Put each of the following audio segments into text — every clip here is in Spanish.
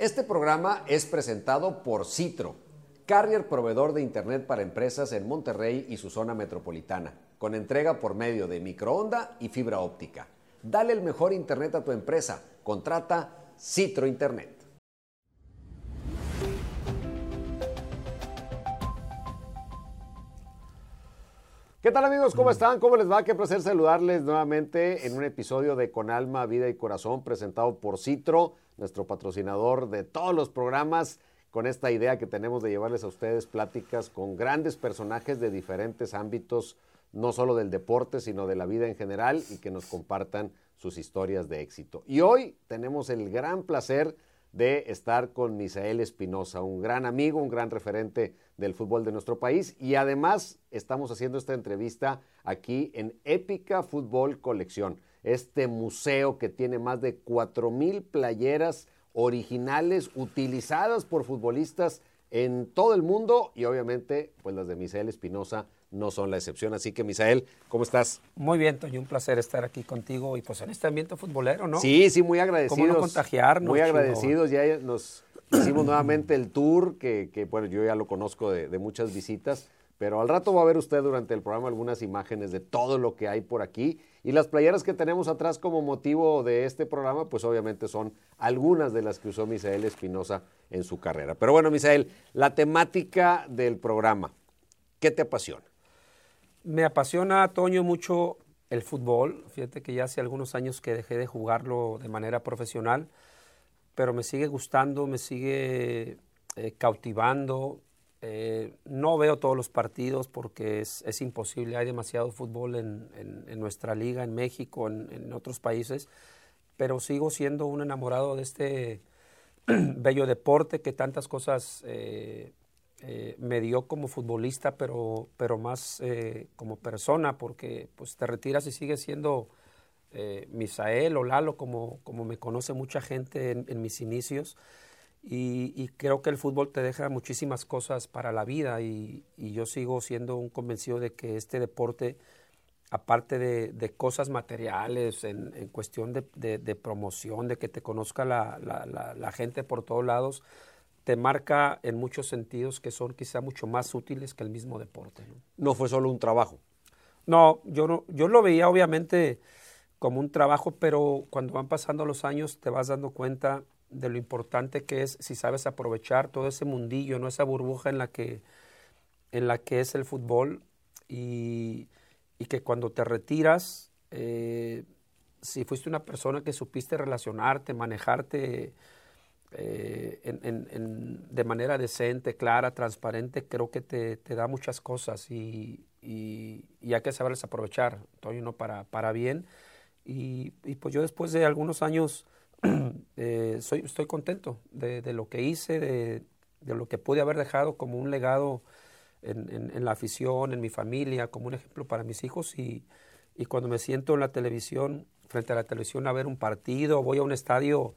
Este programa es presentado por Citro, carrier proveedor de Internet para empresas en Monterrey y su zona metropolitana, con entrega por medio de microonda y fibra óptica. Dale el mejor Internet a tu empresa. Contrata Citro Internet. ¿Qué tal amigos? ¿Cómo están? ¿Cómo les va? Qué placer saludarles nuevamente en un episodio de Con Alma, Vida y Corazón presentado por Citro, nuestro patrocinador de todos los programas, con esta idea que tenemos de llevarles a ustedes pláticas con grandes personajes de diferentes ámbitos, no solo del deporte, sino de la vida en general y que nos compartan sus historias de éxito. Y hoy tenemos el gran placer de estar con Misael Espinosa, un gran amigo, un gran referente del fútbol de nuestro país. Y además estamos haciendo esta entrevista aquí en Épica Fútbol Colección, este museo que tiene más de cuatro mil playeras originales utilizadas por futbolistas en todo el mundo y obviamente pues las de Misael Espinosa no son la excepción. Así que, Misael, ¿cómo estás? Muy bien, Toño, un placer estar aquí contigo y pues en este ambiente futbolero, ¿no? Sí, sí, muy agradecidos. ¿Cómo no contagiarnos? Muy agradecidos, ya nos hicimos nuevamente el tour, que, que, bueno, yo ya lo conozco de, de, muchas visitas, pero al rato va a ver usted durante el programa algunas imágenes de todo lo que hay por aquí. Y las playeras que tenemos atrás como motivo de este programa, pues obviamente son algunas de las que usó Misael Espinosa en su carrera. Pero bueno, Misael, la temática del programa, ¿qué te apasiona? Me apasiona, Toño, mucho el fútbol. Fíjate que ya hace algunos años que dejé de jugarlo de manera profesional, pero me sigue gustando, me sigue eh, cautivando. Eh, no veo todos los partidos porque es, es imposible, hay demasiado fútbol en, en, nuestra liga, en México, en, otros países, pero sigo siendo un enamorado de este bello deporte que tantas cosas eh, eh, me dio como futbolista, pero, pero más como persona, porque pues te retiras y sigues siendo Misael o Lalo, como, como me conoce mucha gente en, en mis inicios. Y, y, creo que el fútbol te deja muchísimas cosas para la vida y, y yo sigo siendo un convencido de que este deporte, aparte de, de cosas materiales, en, en cuestión de, de, de, promoción, de que te conozca la, la, la, la gente por todos lados, te marca en muchos sentidos que son quizá mucho más útiles que el mismo deporte. ¿no? no fue solo un trabajo. No, yo no, yo lo veía obviamente como un trabajo, pero cuando van pasando los años te vas dando cuenta de lo importante que es si sabes aprovechar todo ese mundillo, no esa burbuja en la que en la que es el fútbol y, y que cuando te retiras, eh, si fuiste una persona que supiste relacionarte, manejarte, eh, en, en, de manera decente, clara, transparente, creo que te, te da muchas cosas y, y, y, hay que saberles aprovechar, Toño, ¿no? para, para bien. Y, y, pues yo después de algunos años eh, soy, estoy contento de, lo que hice, de, lo que pude haber dejado como un legado en, la afición, en mi familia, como un ejemplo para mis hijos. Y, cuando me siento en la televisión, frente a la televisión a ver un partido, voy a un estadio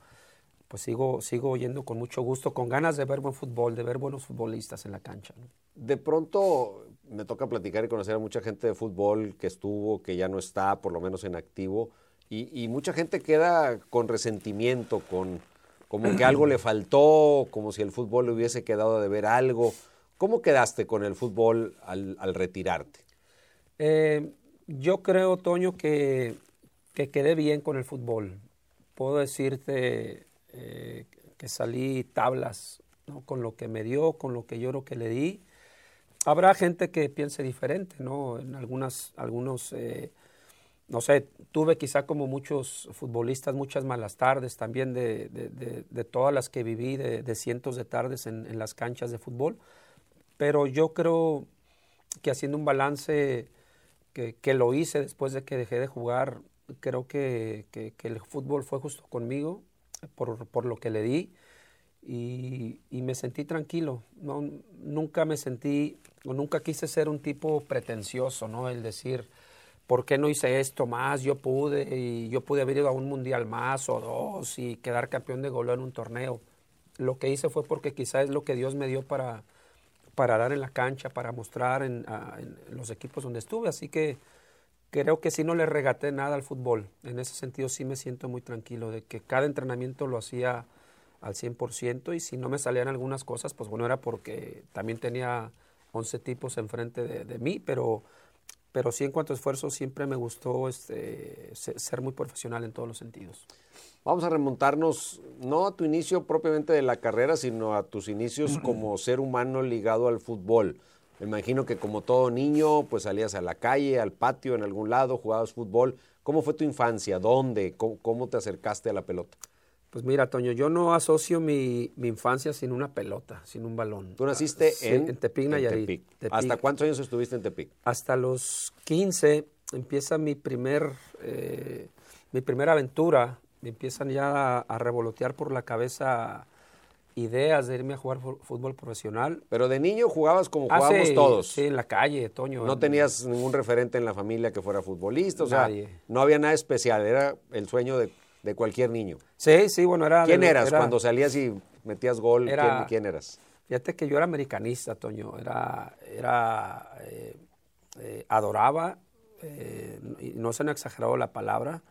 pues sigo, sigo yendo con mucho gusto, con ganas de ver buen fútbol, de ver buenos futbolistas en la cancha. De pronto me toca platicar y conocer a mucha gente de fútbol que estuvo, que ya no está, por lo menos en activo, y, y mucha gente queda con resentimiento, con como que algo le faltó, como si el fútbol le hubiese quedado de ver algo. ¿Cómo quedaste con el fútbol al, al retirarte? Eh, yo creo, Toño, que, que quedé bien con el fútbol. Puedo decirte eh, que salí tablas ¿no? con lo que me dio, con lo que yo creo que le di. Habrá gente que piense diferente, ¿no? En algunas, algunos, eh, no sé, tuve quizá como muchos futbolistas muchas malas tardes también de, todas las que viví, de, cientos de tardes en, las canchas de fútbol, pero yo creo que haciendo un balance que, lo hice después de que dejé de jugar, creo que el fútbol fue justo conmigo, por, por lo que le di y, y, me sentí tranquilo. No, nunca me sentí, o nunca quise ser un tipo pretencioso, ¿no? El decir, ¿por qué no hice esto más? Yo pude, y yo pude haber ido a un mundial más o dos y quedar campeón de goleo en un torneo. Lo que hice fue porque quizá es lo que Dios me dio para, para dar en la cancha, para mostrar en, los equipos donde estuve. Así que creo que sí no le regaté nada al fútbol. En ese sentido sí me siento muy tranquilo de que cada entrenamiento lo hacía al 100% y si no me salían algunas cosas, pues bueno, era porque también tenía 11 tipos enfrente de mí, pero, pero sí en cuanto a esfuerzo siempre me gustó este, ser muy profesional en todos los sentidos. Vamos a remontarnos no a tu inicio propiamente de la carrera, sino a tus inicios como ser humano ligado al fútbol. Me imagino que como todo niño, pues salías a la calle, al patio, en algún lado, jugabas fútbol. ¿Cómo fue tu infancia? ¿Dónde? ¿Cómo, te acercaste a la pelota? Pues mira, Toño, yo no asocio mi, infancia sin una pelota, sin un balón. ¿Tú naciste en, en Tepic, Nayarit. ¿Hasta cuántos años estuviste en Tepic? Hasta los 15 empieza mi primer, eh, mi primera aventura. Me empiezan ya a revolotear por la cabeza ideas de irme a jugar fútbol profesional. Pero de niño jugabas como ah, jugábamos todos. Sí, en la calle, Toño. No tenías ningún referente en la familia que fuera futbolista, o sea, no había nada especial, era el sueño de, cualquier niño. Sí, sí, bueno, era... ¿Quién eras cuando salías y metías gol? ¿quién, eras? Fíjate que yo era americanista, Toño, era, era eh, eh, adoraba, eh, no se me ha exagerado la palabra,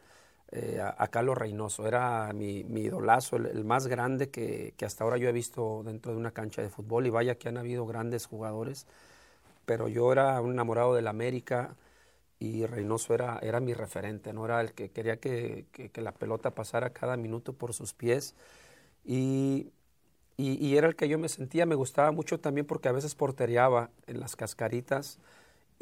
a, Carlos Reynoso. Era mi, mi idolazo, el, más grande que, hasta ahora yo he visto dentro de una cancha de fútbol. Y vaya que han habido grandes jugadores, pero yo era un enamorado del América y Reynoso era, era mi referente, ¿no? Era el que quería que, la pelota pasara cada minuto por sus pies. Y, y, era el que yo me sentía, me gustaba mucho también porque a veces porteriaba en las cascaritas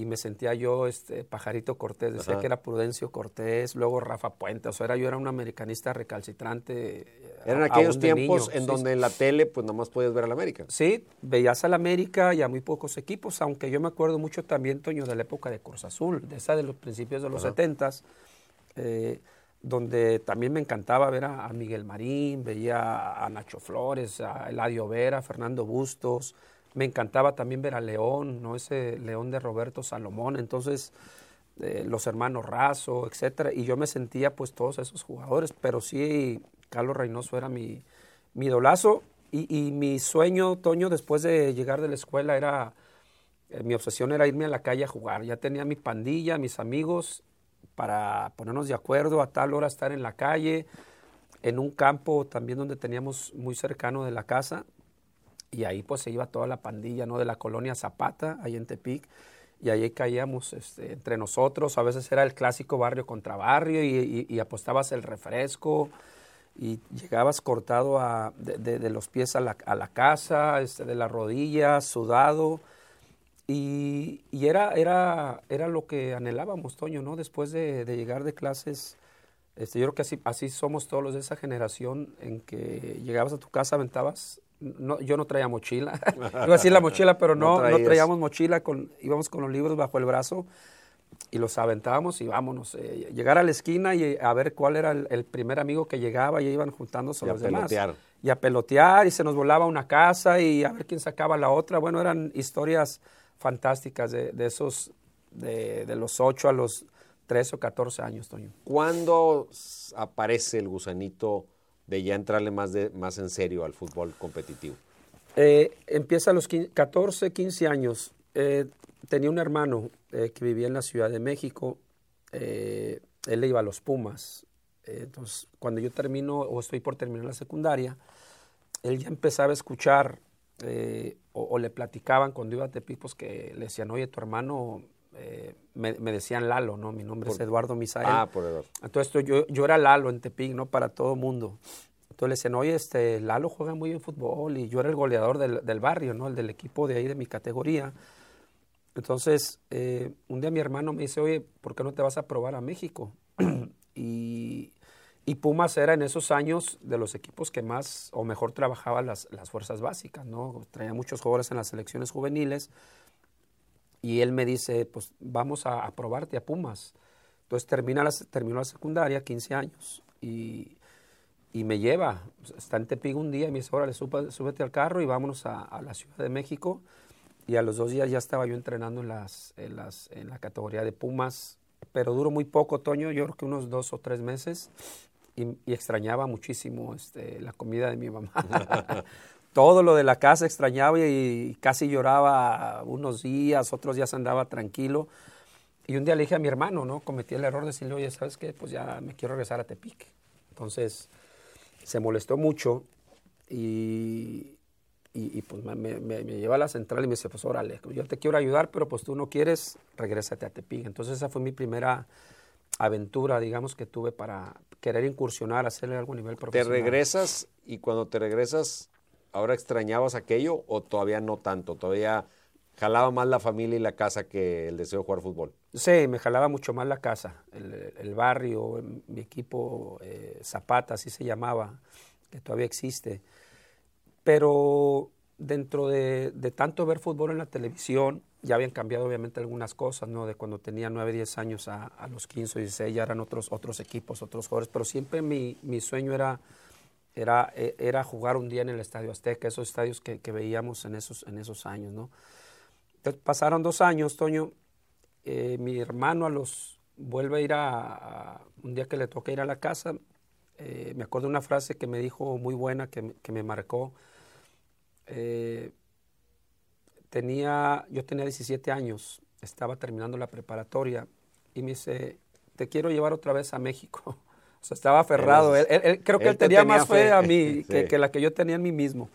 y me sentía yo este pajarito Cortés, decía que era Prudencio Cortés, luego Rafa Puente, o sea, era, yo era un americanista recalcitrante. Eh, Eran aquellos tiempos en donde en la tele pues nomás podías ver al América. Sí, veías al América y a muy pocos equipos, aunque yo me acuerdo mucho también, Toño, de la época de Cruz Azul, de esa de los principios de los setentas, eh, donde también me encantaba ver a, Miguel Marín, veía a Nacho Flores, a Eladio Vera, Fernando Bustos, me encantaba también ver a León, ¿no? Ese León de Roberto Salomón, entonces eh, los hermanos Razo, etcétera, y yo me sentía pues todos esos jugadores, pero sí Carlos Reynoso era mi, mi idolazo y, mi sueño, Toño, después de llegar de la escuela era, eh, mi obsesión era irme a la calle a jugar, ya tenía mi pandilla, mis amigos, para ponernos de acuerdo a tal hora estar en la calle, en un campo también donde teníamos muy cercano de la casa, y ahí pues se iba toda la pandilla, ¿no? De la colonia Zapata, ahí en Tepic, y ahí caíamos este, entre nosotros, a veces era el clásico barrio contra barrio y, apostabas el refresco y llegabas cortado de, los pies a la, casa, este, de las rodillas, sudado. Y, y, era, era, era lo que anhelábamos, Toño, ¿no? Después de, llegar de clases, este, yo creo que así, así somos todos los de esa generación, en que llegabas a tu casa, aventabas no, yo no traía mochila. Iba a decir la mochila, pero no, no, traíamos mochila. Con, íbamos con los libros bajo el brazo y los aventábamos y vámonos. Eh, llegar a la esquina y a ver cuál era el, primer amigo que llegaba y iban juntándose los demás. Y a pelotear y se nos volaba una casa y a ver quién sacaba la otra. Bueno, eran historias fantásticas de, de esos, de, de los 8 a los 13 o 14 años, Toño. ¿Cuándo aparece el gusanito? De ya entrarle más, de, más en serio al fútbol competitivo? Eh, empieza a los 14, 15 años. Eh, tenía un hermano eh, que vivía en la Ciudad de México. él le iba a los Pumas. entonces, cuando yo termino o estoy por terminar la secundaria, él ya empezaba a escuchar o, le platicaban cuando iba a Tepic, pues que le decían, oye, tu hermano me, decían Lalo, ¿no? Mi nombre es Eduardo Misael. Ah, por Eduardo. Entonces yo, yo era Lalo en Tepic, ¿no? Para todo mundo. Entonces le decían, oye, este, Lalo juega muy bien fútbol y yo era el goleador del, del barrio, ¿no? El del equipo de ahí, de mi categoría. Entonces, eh, un día mi hermano me dice, oye, ¿por qué no te vas a probar a México? y, y, Pumas era en esos años de los equipos que más o mejor trabajaban las, las fuerzas básicas, ¿no? Traía muchos jugadores en las selecciones juveniles y él me dice, pues vamos a, probarte a Pumas. Entonces termina terminó la secundaria, 15 años, y, y me lleva, está en Tepic un día y me dice, órale, súbete al carro y vámonos a, la Ciudad de México. Y a los dos días ya estaba yo entrenando en, las, en, las, en la categoría de Pumas, pero duró muy poco, Toño, yo creo que unos dos o tres meses, y, extrañaba muchísimo este, la comida de mi mamá. todo lo de la casa extrañaba y, casi lloraba unos días, otros días andaba tranquilo. Y un día le dije a mi hermano, ¿no? Cometí el error de decirle, oye, ¿sabes qué? Pues ya me quiero regresar a Tepic. Entonces se molestó mucho y, y, pues me, me, lleva a la central y me dice, pues órale, yo te quiero ayudar, pero pues tú no quieres, regrésate a Tepic. Entonces esa fue mi primera aventura, digamos, que tuve para querer incursionar, hacerle algo a nivel profesional. ¿Te regresas y cuando te regresas, ahora extrañabas aquello o todavía no tanto? ¿Todavía jalaba más la familia y la casa que el deseo de jugar fútbol? Sí, me jalaba mucho más la casa, el, barrio, mi equipo eh, Zapata, así se llamaba, que todavía existe. Pero dentro de, tanto ver fútbol en la televisión, ya habían cambiado obviamente algunas cosas, ¿no? De cuando tenía 9, 10 años a, los 15 o 16 ya eran otros, otros equipos, otros jugadores, pero siempre mi, sueño era, era, e, era jugar un día en el Estadio Azteca, esos estadios que, veíamos en esos, en esos años, ¿no? Pasaron dos años, Toño, eh, mi hermano a los, vuelve a ir a, un día que le toca ir a la casa, eh, me acuerdo una frase que me dijo muy buena, que, que me marcó, eh, tenía, yo tenía 17 años, estaba terminando la preparatoria y me dice, te quiero llevar otra vez a México. O sea, estaba aferrado. Él, creo que él, tenía, más fe, a mí que, la que yo tenía en mí mismo.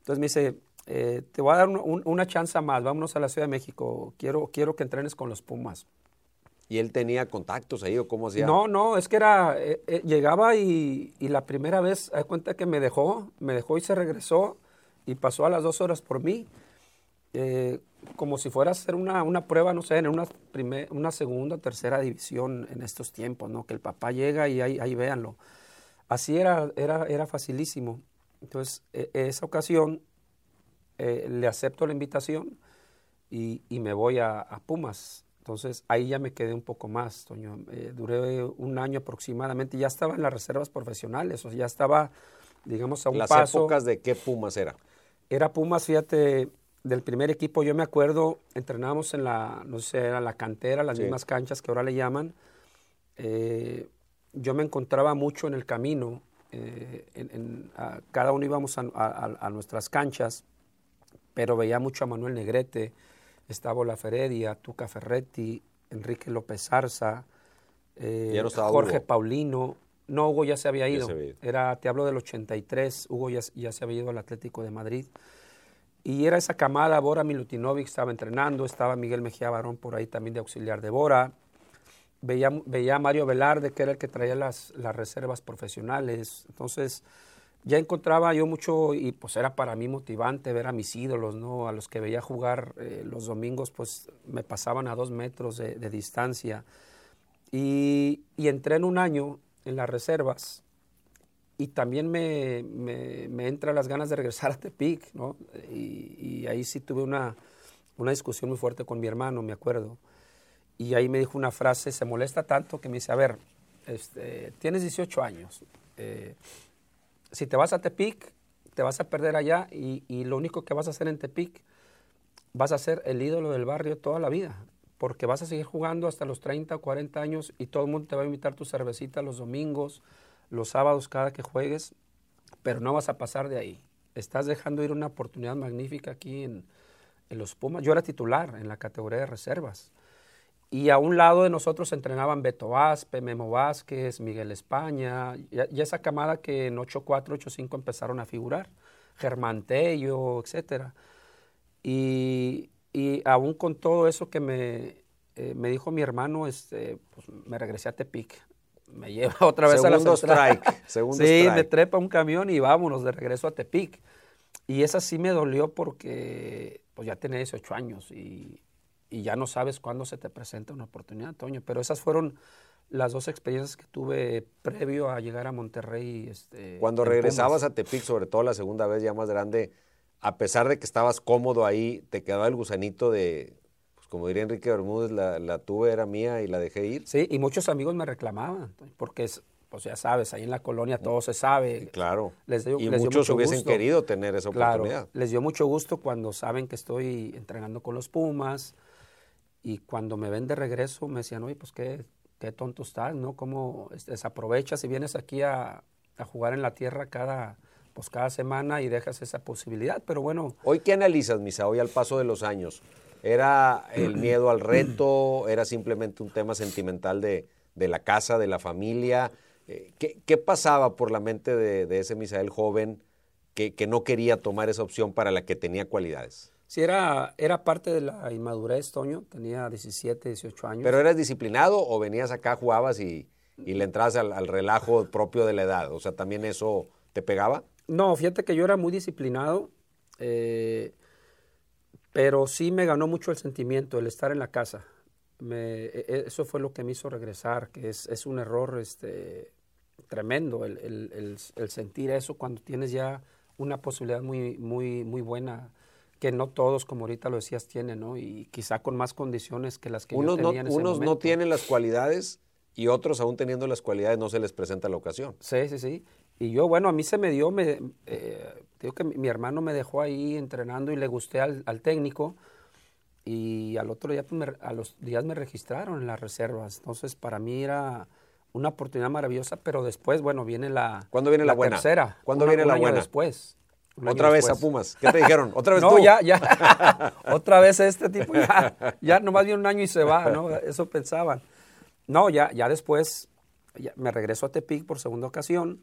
Entonces me dice, eh, te voy a dar una chance más, vámonos a la Ciudad de México, quiero, quiero que entrenes con los Pumas. ¿Y él tenía contactos ahí o cómo hacía? No, no, es que era, eh, llegaba y, y, la primera vez, hay cuenta que me dejó, me dejó y se regresó y pasó a las dos horas por mí, eh, como si fuera a hacer una, una prueba, no sé, en una, primer, una segunda, tercera división en estos tiempos, ¿no? Que el papá llega y ahí, ahí véanlo. Así era, era, era facilísimo. Entonces, e, esa ocasión eh, le acepto la invitación y, y me voy a, Pumas. Entonces, ahí ya me quedé un poco más, Toño. Eh, duré un año aproximadamente, ya estaba en las reservas profesionales, o sea, ya estaba, digamos, a un paso. ¿Las épocas de qué Pumas era? Era Pumas, fíjate, del primer equipo, yo me acuerdo, entrenábamos en la, no sé, era la cantera, las mismas canchas que ahora le llaman. Eh, yo me encontraba mucho en el camino, eh, en, cada uno íbamos a, nuestras canchas, pero veía mucho a Manuel Negrete, estaba La Feredia, Tuca Ferretti, Enrique López Arza, eh, Jorge Paulino. No, Hugo ya se había ido. Era, te hablo del 83, Hugo ya, ya, se había ido al Atlético de Madrid. Y era esa camada, Bora Milutinovic estaba entrenando, estaba Miguel Mejía Barón por ahí también de auxiliar de Bora. Veía, veía a Mario Velarde, que era el que traía las, las reservas profesionales. Entonces, ya encontraba yo mucho, y pues era para mí motivante ver a mis ídolos, ¿no? A los que veía jugar eh, los domingos, pues me pasaban a dos metros de, distancia. Y, y entré en un año en las reservas y también me, me, entra las ganas de regresar a Tepic, ¿no? Y, ahí sí tuve una, una, discusión muy fuerte con mi hermano, me acuerdo. Y ahí me dijo una frase, se molesta tanto que me dice, a ver, este, tienes 18 años, eh, si te vas a Tepic, te vas a perder allá y, lo único que vas a hacer en Tepic, vas a ser el ídolo del barrio toda la vida, porque vas a seguir jugando hasta los 30 o 40 años y todo el mundo te va a invitar tu cervecita los domingos, los sábados cada que juegues, pero no vas a pasar de ahí. Estás dejando ir una oportunidad magnífica aquí en, los Pumas. Yo era titular en la categoría de reservas. Y a un lado de nosotros entrenaban Beto Aspe, Memo Vázquez, Miguel España, y, esa camada que en 8-4, 8-5 empezaron a figurar, Germán Tello, etc. Y, y aún con todo eso que me, eh, me dijo mi hermano, este, pues me regresé a Tepic. Me lleva otra vez a la strike. Segundo sí, me trepa un camión y vámonos de regreso a Tepic. Y esa sí me dolió porque pues ya tenía 18 años y, y ya no sabes cuándo se te presenta una oportunidad, Toño. Pero esas fueron las dos experiencias que tuve previo a llegar a Monterrey. Este, Cuando regresabas a Tepic, sobre todo la segunda vez ya más grande, a pesar de que estabas cómodo ahí, te quedaba el gusanito de, pues como diría Enrique Bermúdez, la, la tuve, era mía y la dejé ir. Sí, y muchos amigos me reclamaban, porque es, pues ya sabes, ahí en la colonia todo se sabe. Claro. Les y muchos hubiesen querido tener esa oportunidad. les dio mucho gusto cuando saben que estoy entrenando con los Pumas y cuando me ven de regreso me decían, oye, pues qué, qué tonto estás, ¿no? ¿Cómo desaprovechas y vienes aquí a, a jugar en la tierra cada pues cada semana y dejas esa posibilidad, pero bueno. Hoy, ¿qué analizas, Misa, hoy al paso de los años? ¿Era el miedo al reto? ¿Era simplemente un tema sentimental de, la casa, de la familia? Eh, ¿Qué, pasaba por la mente de, ese Misael joven que, que no quería tomar esa opción para la que tenía cualidades? Sí, era, era parte de la inmadurez, Toño. Tenía 17, 18 años. ¿Pero eras disciplinado o venías acá, jugabas y, y le entrabas al, al relajo propio de la edad? O sea, ¿también eso te pegaba? No, fíjate que yo era muy disciplinado, eh, pero sí me ganó mucho el sentimiento, el estar en la casa. Me- e- e- eso fue lo que me hizo regresar, que es, es un error este, tremendo el, el- el- el sentir eso cuando tienes ya una posibilidad muy, muy, muy buena, que no todos, como ahorita lo decías, tienen, ¿no? Y quizá con más condiciones que las que Unos, yo no, en ese unos no tienen las cualidades y otros, aún teniendo las cualidades, no se les presenta la ocasión. Sí, sí, sí. Y yo, bueno, a mí se me dio, me, eh, digo que mi, mi hermano me dejó ahí entrenando y le gusté al, al técnico. Y al otro día, pues, me- a los días me registraron en las reservas. Entonces, para mí era una oportunidad maravillosa, pero después, bueno, viene la, ¿Cuándo viene la buena? tercera. ¿Cuándo una- viene la buena? después. Otra vez a. Pumas. ¿Qué te dijeron? ¿Otra vez No, tú? ya, ya. Otra vez este tipo ya, ya nomás viene un año y se va, ¿no? Eso pensaban. No, ya, ya después ya me regreso a Tepic por segunda ocasión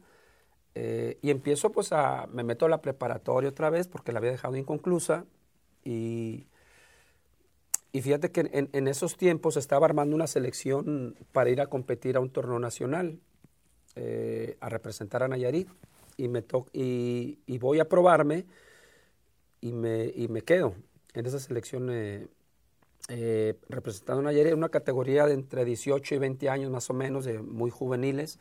eh, y empiezo pues a, me meto a la preparatoria otra vez porque la había dejado inconclusa y, y fíjate que en, en esos tiempos estaba armando una selección para ir a competir a un torneo nacional, eh, a representar a Nayarit y, me to- y, y voy a probarme y me, y me quedo en esa selección eh, eh, representando a Nayarit en una categoría de entre 18 y 20 años más o menos, de muy juveniles,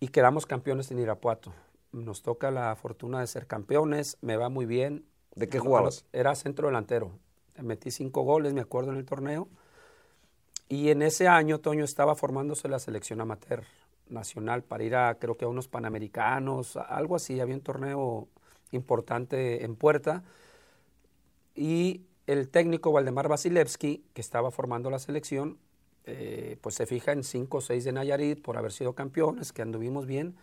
y quedamos campeones en Irapuato. Nos toca la fortuna de ser campeones, me va muy bien. ¿De qué jugabas? Era centro delantero. Metí cinco goles, me acuerdo, en el torneo. Y en ese año, Toño, estaba formándose la selección amateur nacional para ir a, creo que a unos panamericanos, algo así. Había un torneo importante en puerta. Y el técnico Valdemar Vasilevsky, que estaba formando la selección, eh, pues se fija en cinco o seis de Nayarit por haber sido campeones, que anduvimos bien.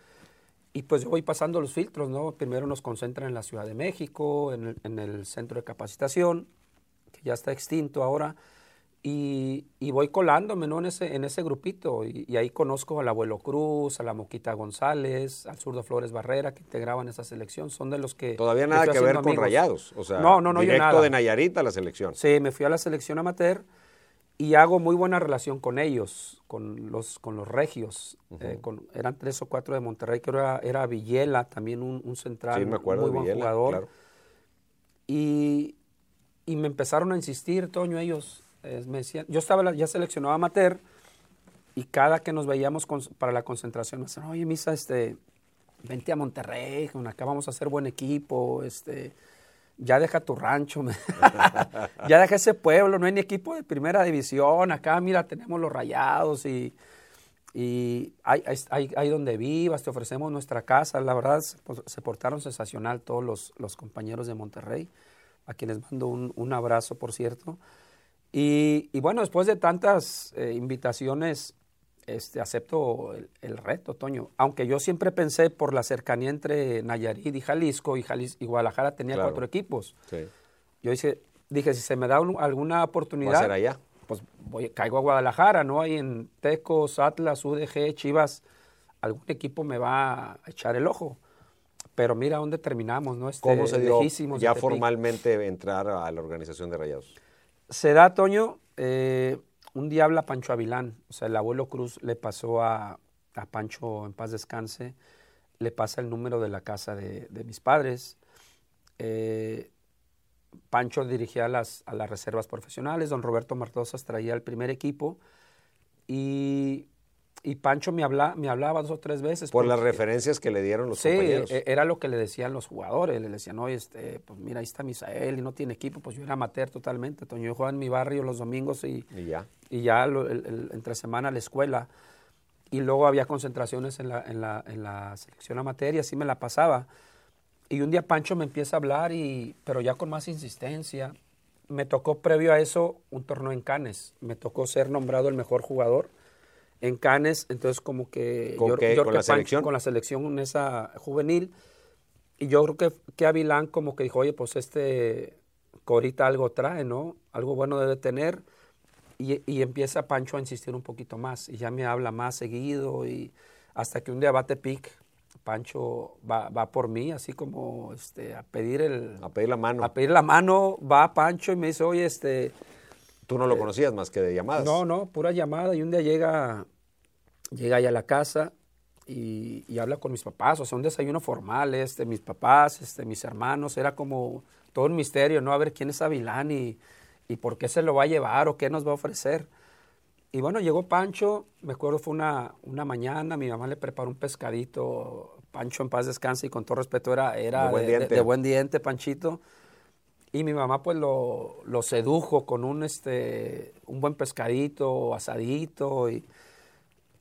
Y pues yo voy pasando los filtros, ¿no? Primero nos concentran en la Ciudad de México, en en el centro de capacitación, que ya está extinto ahora, y, y voy colándome, ¿no? En ese, en ese grupito, y, y ahí conozco al abuelo Cruz, a la Moquita González, al zurdo Flores Barrera, que integraban esa selección, son de los que... Todavía nada que ver con amigos. Rayados. O sea, no, no, no, yo directo nada. de Nayarit a la selección. Sí, me fui a la selección amateur y hago muy buena relación con ellos, con los, con los regios. Eh, con- eran tres o cuatro de Monterrey, que era, era Villela, también un, un central, Sí, me acuerdo muy buen Villela, jugador. claro. Y, y me empezaron a insistir, Toño, ellos. Eh, me decían, yo estaba ya seleccionado amateur y cada que nos veíamos con- para la concentración me decían, oye, Misa, este, vente a Monterrey, acá vamos a hacer buen equipo, este, ya deja tu rancho, ya deja ese pueblo, no hay ni equipo de primera división, acá mira, tenemos los rayados y, y ahí- ahí- ahí donde vivas, te ofrecemos nuestra casa, la verdad por- se portaron sensacional todos los, los compañeros de Monterrey, a quienes mando un, un abrazo, por cierto. Y, y bueno, después de tantas eh, invitaciones, este, acepto el, el reto, Toño. Aunque yo siempre pensé por la cercanía entre Nayarit y Jalisco, y, Jalis- y Guadalajara tenía Claro. cuatro equipos. Sí. Yo dije, dije, si se me da un- alguna Va oportunidad, a ser allá. pues voy, caigo a Guadalajara, ¿no? Ahí en Tecos, Atlas, UDG, Chivas, algún equipo me va a echar el ojo. Pero mira dónde terminamos, ¿no? Este, ¿Cómo se dio ya formalmente entrar a la organización de Rayados? Se da, Toño, eh, un día habla Pancho Avilán, o sea, el abuelo Cruz le pasó a, a Pancho, en paz descanse, le pasa el número de la casa de, de mis padres. Eh, Pancho dirigía las, a las reservas profesionales, don Roberto Martosas traía el primer equipo. Y, y Pancho me, habla, me hablaba dos o tres veces. Por las porque- referencias que le dieron los Sí, compañeros. e- era lo que le decían los jugadores. Le decían, oye, este, pues mira, ahí está Misael y no tiene equipo. Pues yo era amateur totalmente. Toño, yo jugaba en mi barrio los domingos y, y ya. y ya lo- el- el- entre semana a la escuela. Y luego había concentraciones en la, en la, en la selección amateur y así me la pasaba. Y un día Pancho me empieza a hablar, y, pero ya con más insistencia. Me tocó previo a eso un torneo en Cannes. Me tocó ser nombrado el mejor jugador en Cannes. Entonces como que... ¿Con qué? creo ¿Con que la selección? Con la selección en esa juvenil. Y yo creo que, que Avilán como que dijo, oye, pues este Corita algo trae, ¿no? Algo bueno debe tener. Y, y empieza Pancho a insistir un poquito más. Y ya me habla más seguido. Y hasta que un día bate pic Pancho va, va por mí, así como este, a pedir el... A pedir la mano. A pedir la mano, va Pancho y me dice, oye, este... Tú no lo conocías más que de llamadas. No, no, pura llamada. Y un día llega, llega ahí a la casa y, y habla con mis papás, o sea, un desayuno formal, este, mis papás, este, mis hermanos, era como todo un misterio, ¿no? A ver quién es Avilán y, y por qué se lo va a llevar o qué nos va a ofrecer. Y bueno, llegó Pancho, me acuerdo fue una, una mañana, mi mamá le preparó un pescadito, Pancho en paz descanse y con todo respeto era, era De buen de, de- diente. de buen diente, Panchito. Y mi mamá pues lo, lo sedujo con un, este, un buen pescadito, asadito. Y,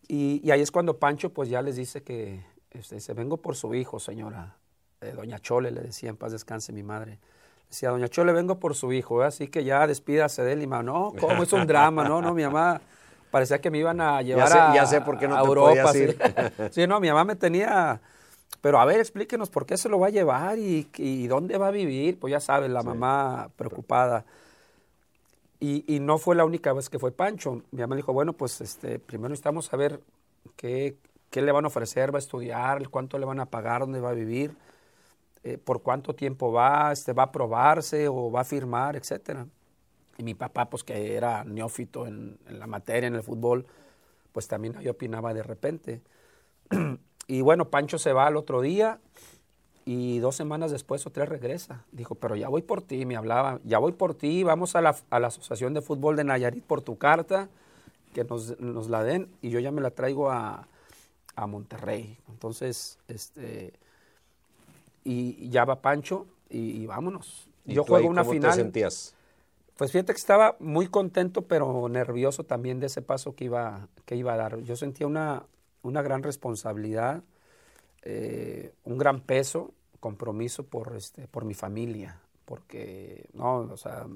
y, y ahí es cuando Pancho pues ya les dice que, este, dice, vengo por su hijo, señora. Eh, doña Chole le decía, en paz descanse mi madre. Decía, doña Chole, vengo por su hijo, ¿eh? así que ya despídase de él. Y mamá, no, ¿cómo? Es un drama, no, no, mi mamá parecía que me iban a llevar sé- a, ya sé por qué no a te Europa. podías sí. ir. sí, no, mi mamá me tenía... Pero a ver, explíquenos por qué se lo va a llevar y, y dónde va a vivir. Pues ya sabes, la mamá preocupada. Y, y no fue la única vez que fue Pancho. Mi mamá dijo, bueno, pues este, primero necesitamos saber qué, qué le van a ofrecer, va a estudiar, cuánto le van a pagar, dónde va a vivir, eh, por cuánto tiempo va, este, va a probarse o va a firmar, etcétera. Y mi papá, pues que era neófito en, en la materia, en el fútbol, pues también ahí opinaba de repente. y bueno, Pancho se va al otro día y dos semanas después o tres regresa. Dijo, pero ya voy por ti, me hablaba, ya voy por ti, vamos a la, a la Asociación de Fútbol de Nayarit por tu carta, que nos, nos la den y yo ya me la traigo a, a Monterrey. Entonces, este, y, y ya va Pancho y, y vámonos. ¿Y Yo ahí juego una cómo te final. sentías? Pues fíjate que estaba muy contento, pero nervioso también de ese paso que iba, que iba a dar. Yo sentía una, una gran responsabilidad, eh, un gran peso, compromiso por, este, por mi familia, porque, no, o sea,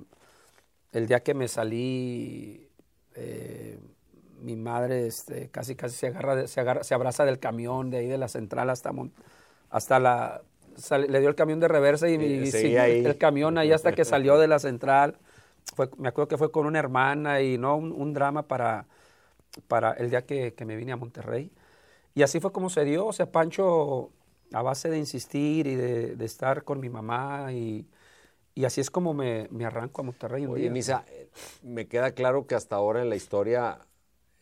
el día que me salí, eh, mi madre este, casi casi se agarra, se agarra, se abraza del camión de ahí de la central hasta, Mon- hasta la, sal- le dio el camión de reversa y, Y y seguía siguió ahí. el camión ahí hasta que salió de la central. Fue, me acuerdo que fue con una hermana y no un, un drama para, para el día que, que me vine a Monterrey. Y así fue como se dio. O sea, Pancho, a base de insistir y de, de estar con mi mamá y, y así es como me, me arranco a Monterrey un Oye, día. Misa, eh, me queda claro que hasta ahora en la historia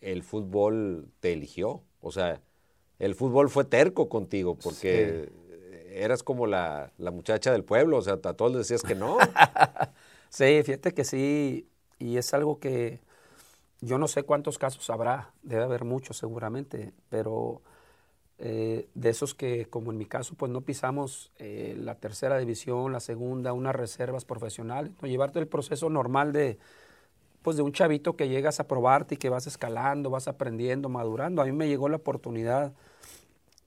el fútbol te eligió. O sea, el fútbol fue terco contigo porque eras como la, la muchacha del pueblo. O sea, a todos les decías que no. Sí, fíjate que sí, y es algo que yo no sé cuántos casos habrá, debe haber muchos seguramente, pero eh, de esos que, como en mi caso, pues no pisamos eh, la tercera división, la segunda, unas reservas profesionales, ¿no? llevarte el proceso normal de, pues de un chavito que llegas a probarte y que vas escalando, vas aprendiendo, madurando. A mí me llegó la oportunidad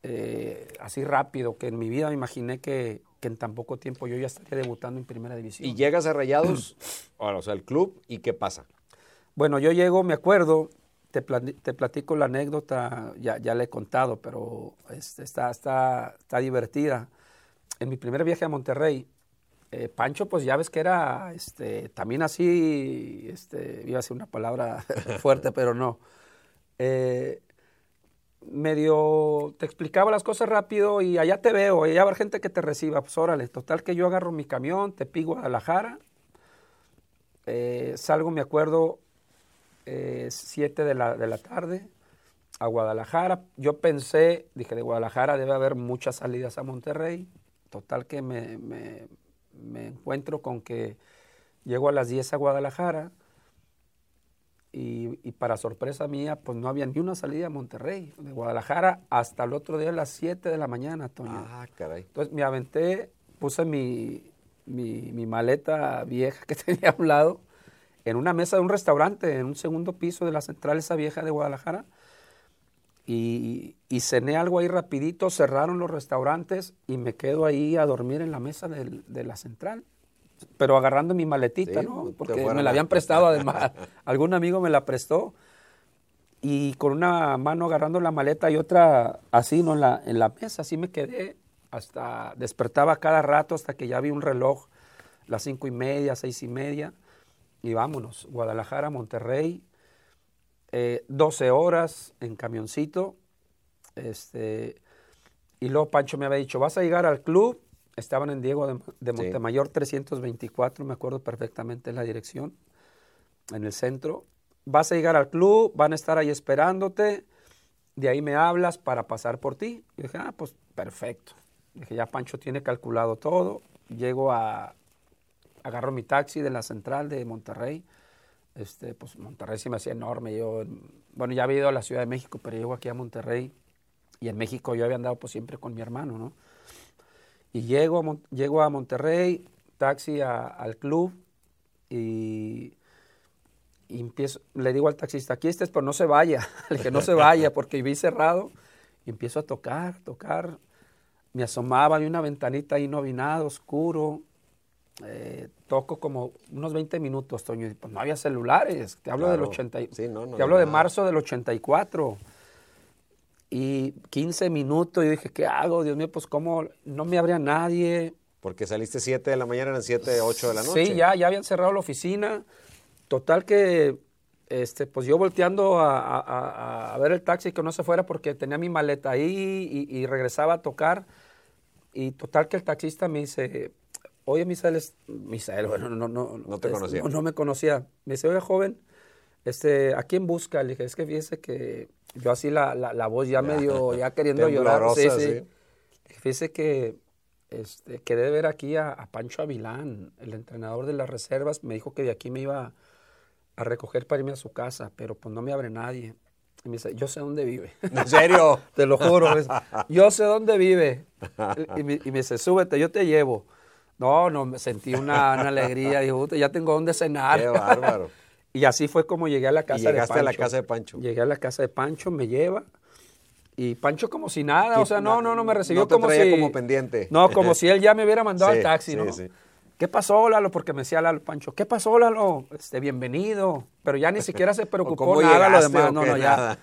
eh, así rápido, que en mi vida me imaginé que, en tan poco tiempo yo ya estaría debutando en primera división. y llegas a Rayados, ahora, o sea, el club, ¿y qué pasa? Bueno, yo llego, me acuerdo, te, plati- te platico la anécdota, ya, ya la he contado, pero este, está, divertida. En mi primer viaje a Monterrey, eh, Pancho, pues ya ves que era este, también así, este, iba a ser una palabra fuerte, pero no. Eh, medio te explicaba las cosas rápido y allá te veo, allá va a gente que te reciba. Pues órale, total que yo agarro mi camión, te pigo a Guadalajara, eh, salgo, me acuerdo, 7 de la, de la tarde a Guadalajara. Yo pensé, dije, de Guadalajara debe haber muchas salidas a Monterrey. Total que me, me- me encuentro con que llego a las 10 a Guadalajara y, y para sorpresa mía, pues no había ni una salida a Monterrey. De Guadalajara hasta el otro día a las 7 de la mañana, Toño. Ah, caray. Entonces me aventé, puse mi, mi, mi maleta vieja que tenía a un lado en una mesa de un restaurante, en un segundo piso de la central esa vieja de Guadalajara. Y, y cené algo ahí rapidito, cerraron los restaurantes y me quedo ahí a dormir en la mesa del- de la central. Pero agarrando mi maletita, Sí, ¿no? Porque me la habían prestado además. Algún amigo me la prestó. Y con una mano agarrando la maleta y otra así, ¿no? En la, en la mesa, así me quedé. Hasta despertaba cada rato hasta que ya vi un reloj, las cinco y media, seis y media. Y vámonos, Guadalajara, Monterrey, eh, 12 horas en camioncito. Este, Y luego Pancho me había dicho, vas a llegar al club. Estaban en Diego de, de Montemayor 324, me acuerdo perfectamente la dirección, en el centro. Vas a llegar al club, van a estar ahí esperándote. De ahí me hablas para pasar por ti. Y dije, ah, pues perfecto. Dije, ya Pancho tiene calculado todo. Llego a, agarro mi taxi de la central de Monterrey. Este, pues Monterrey se me hacía enorme. Yo, bueno, ya había ido a la Ciudad de México, pero llego aquí a Monterrey. Y en México yo había andado pues siempre con mi hermano, ¿no? Y llego a, llego a Monterrey, taxi al club y, empiezo, le digo al taxista, aquí estés, pero no se vaya. Le dije, no se vaya porque vi cerrado. Y empiezo a tocar, tocar. Me asomaba, de una ventanita ahí no vi nada, oscuro. Eh, toco como unos 20 minutos, Toño, y pues no había celulares, te hablo del 80, te hablo de marzo del 84, y 15 minutos, y dije, ¿qué hago? Dios mío, pues cómo, no me abría nadie. Porque saliste 7 de la mañana, eran 7, 8 de la noche. Sí, ya, ya habían cerrado la oficina, total que, este, pues yo volteando a, ver el taxi que no se fuera porque tenía mi maleta ahí y, y regresaba a tocar, y total que el taxista me dice, oye, Misael, Misael, bueno, no, no, no te conocía. No, me conocía. Me dice, oye, joven, este, ¿a quién busca? Le dije, es que fíjese que yo así la, la, voz ya, medio, ya queriendo llorar. Sí, sí. Fíjese que, este, que debe ver aquí a, Pancho Avilán, el entrenador de las reservas. Me dijo que de aquí me iba a recoger para irme a su casa, pero pues no me abre nadie. Y me dice, yo sé dónde vive. ¿En serio? te lo juro. yo sé dónde vive. Y me, y me dice, súbete, yo te llevo. No, no, me sentí una, alegría. Digo, ya tengo dónde cenar. Qué bárbaro. y así fue como llegué a la casa de Pancho. a la casa de Pancho. Llegué a la casa de Pancho, me lleva. Y Pancho como si nada, o sea, no, no, no me recibió no te como si... como pendiente. No, como si él ya me hubiera mandado al taxi, ¿no? Sí. ¿Qué pasó, Lalo? Porque me decía Lalo Pancho, ¿qué pasó, Lalo? Este, bienvenido. Pero ya ni siquiera se preocupó nada lo demás. No, no, ya.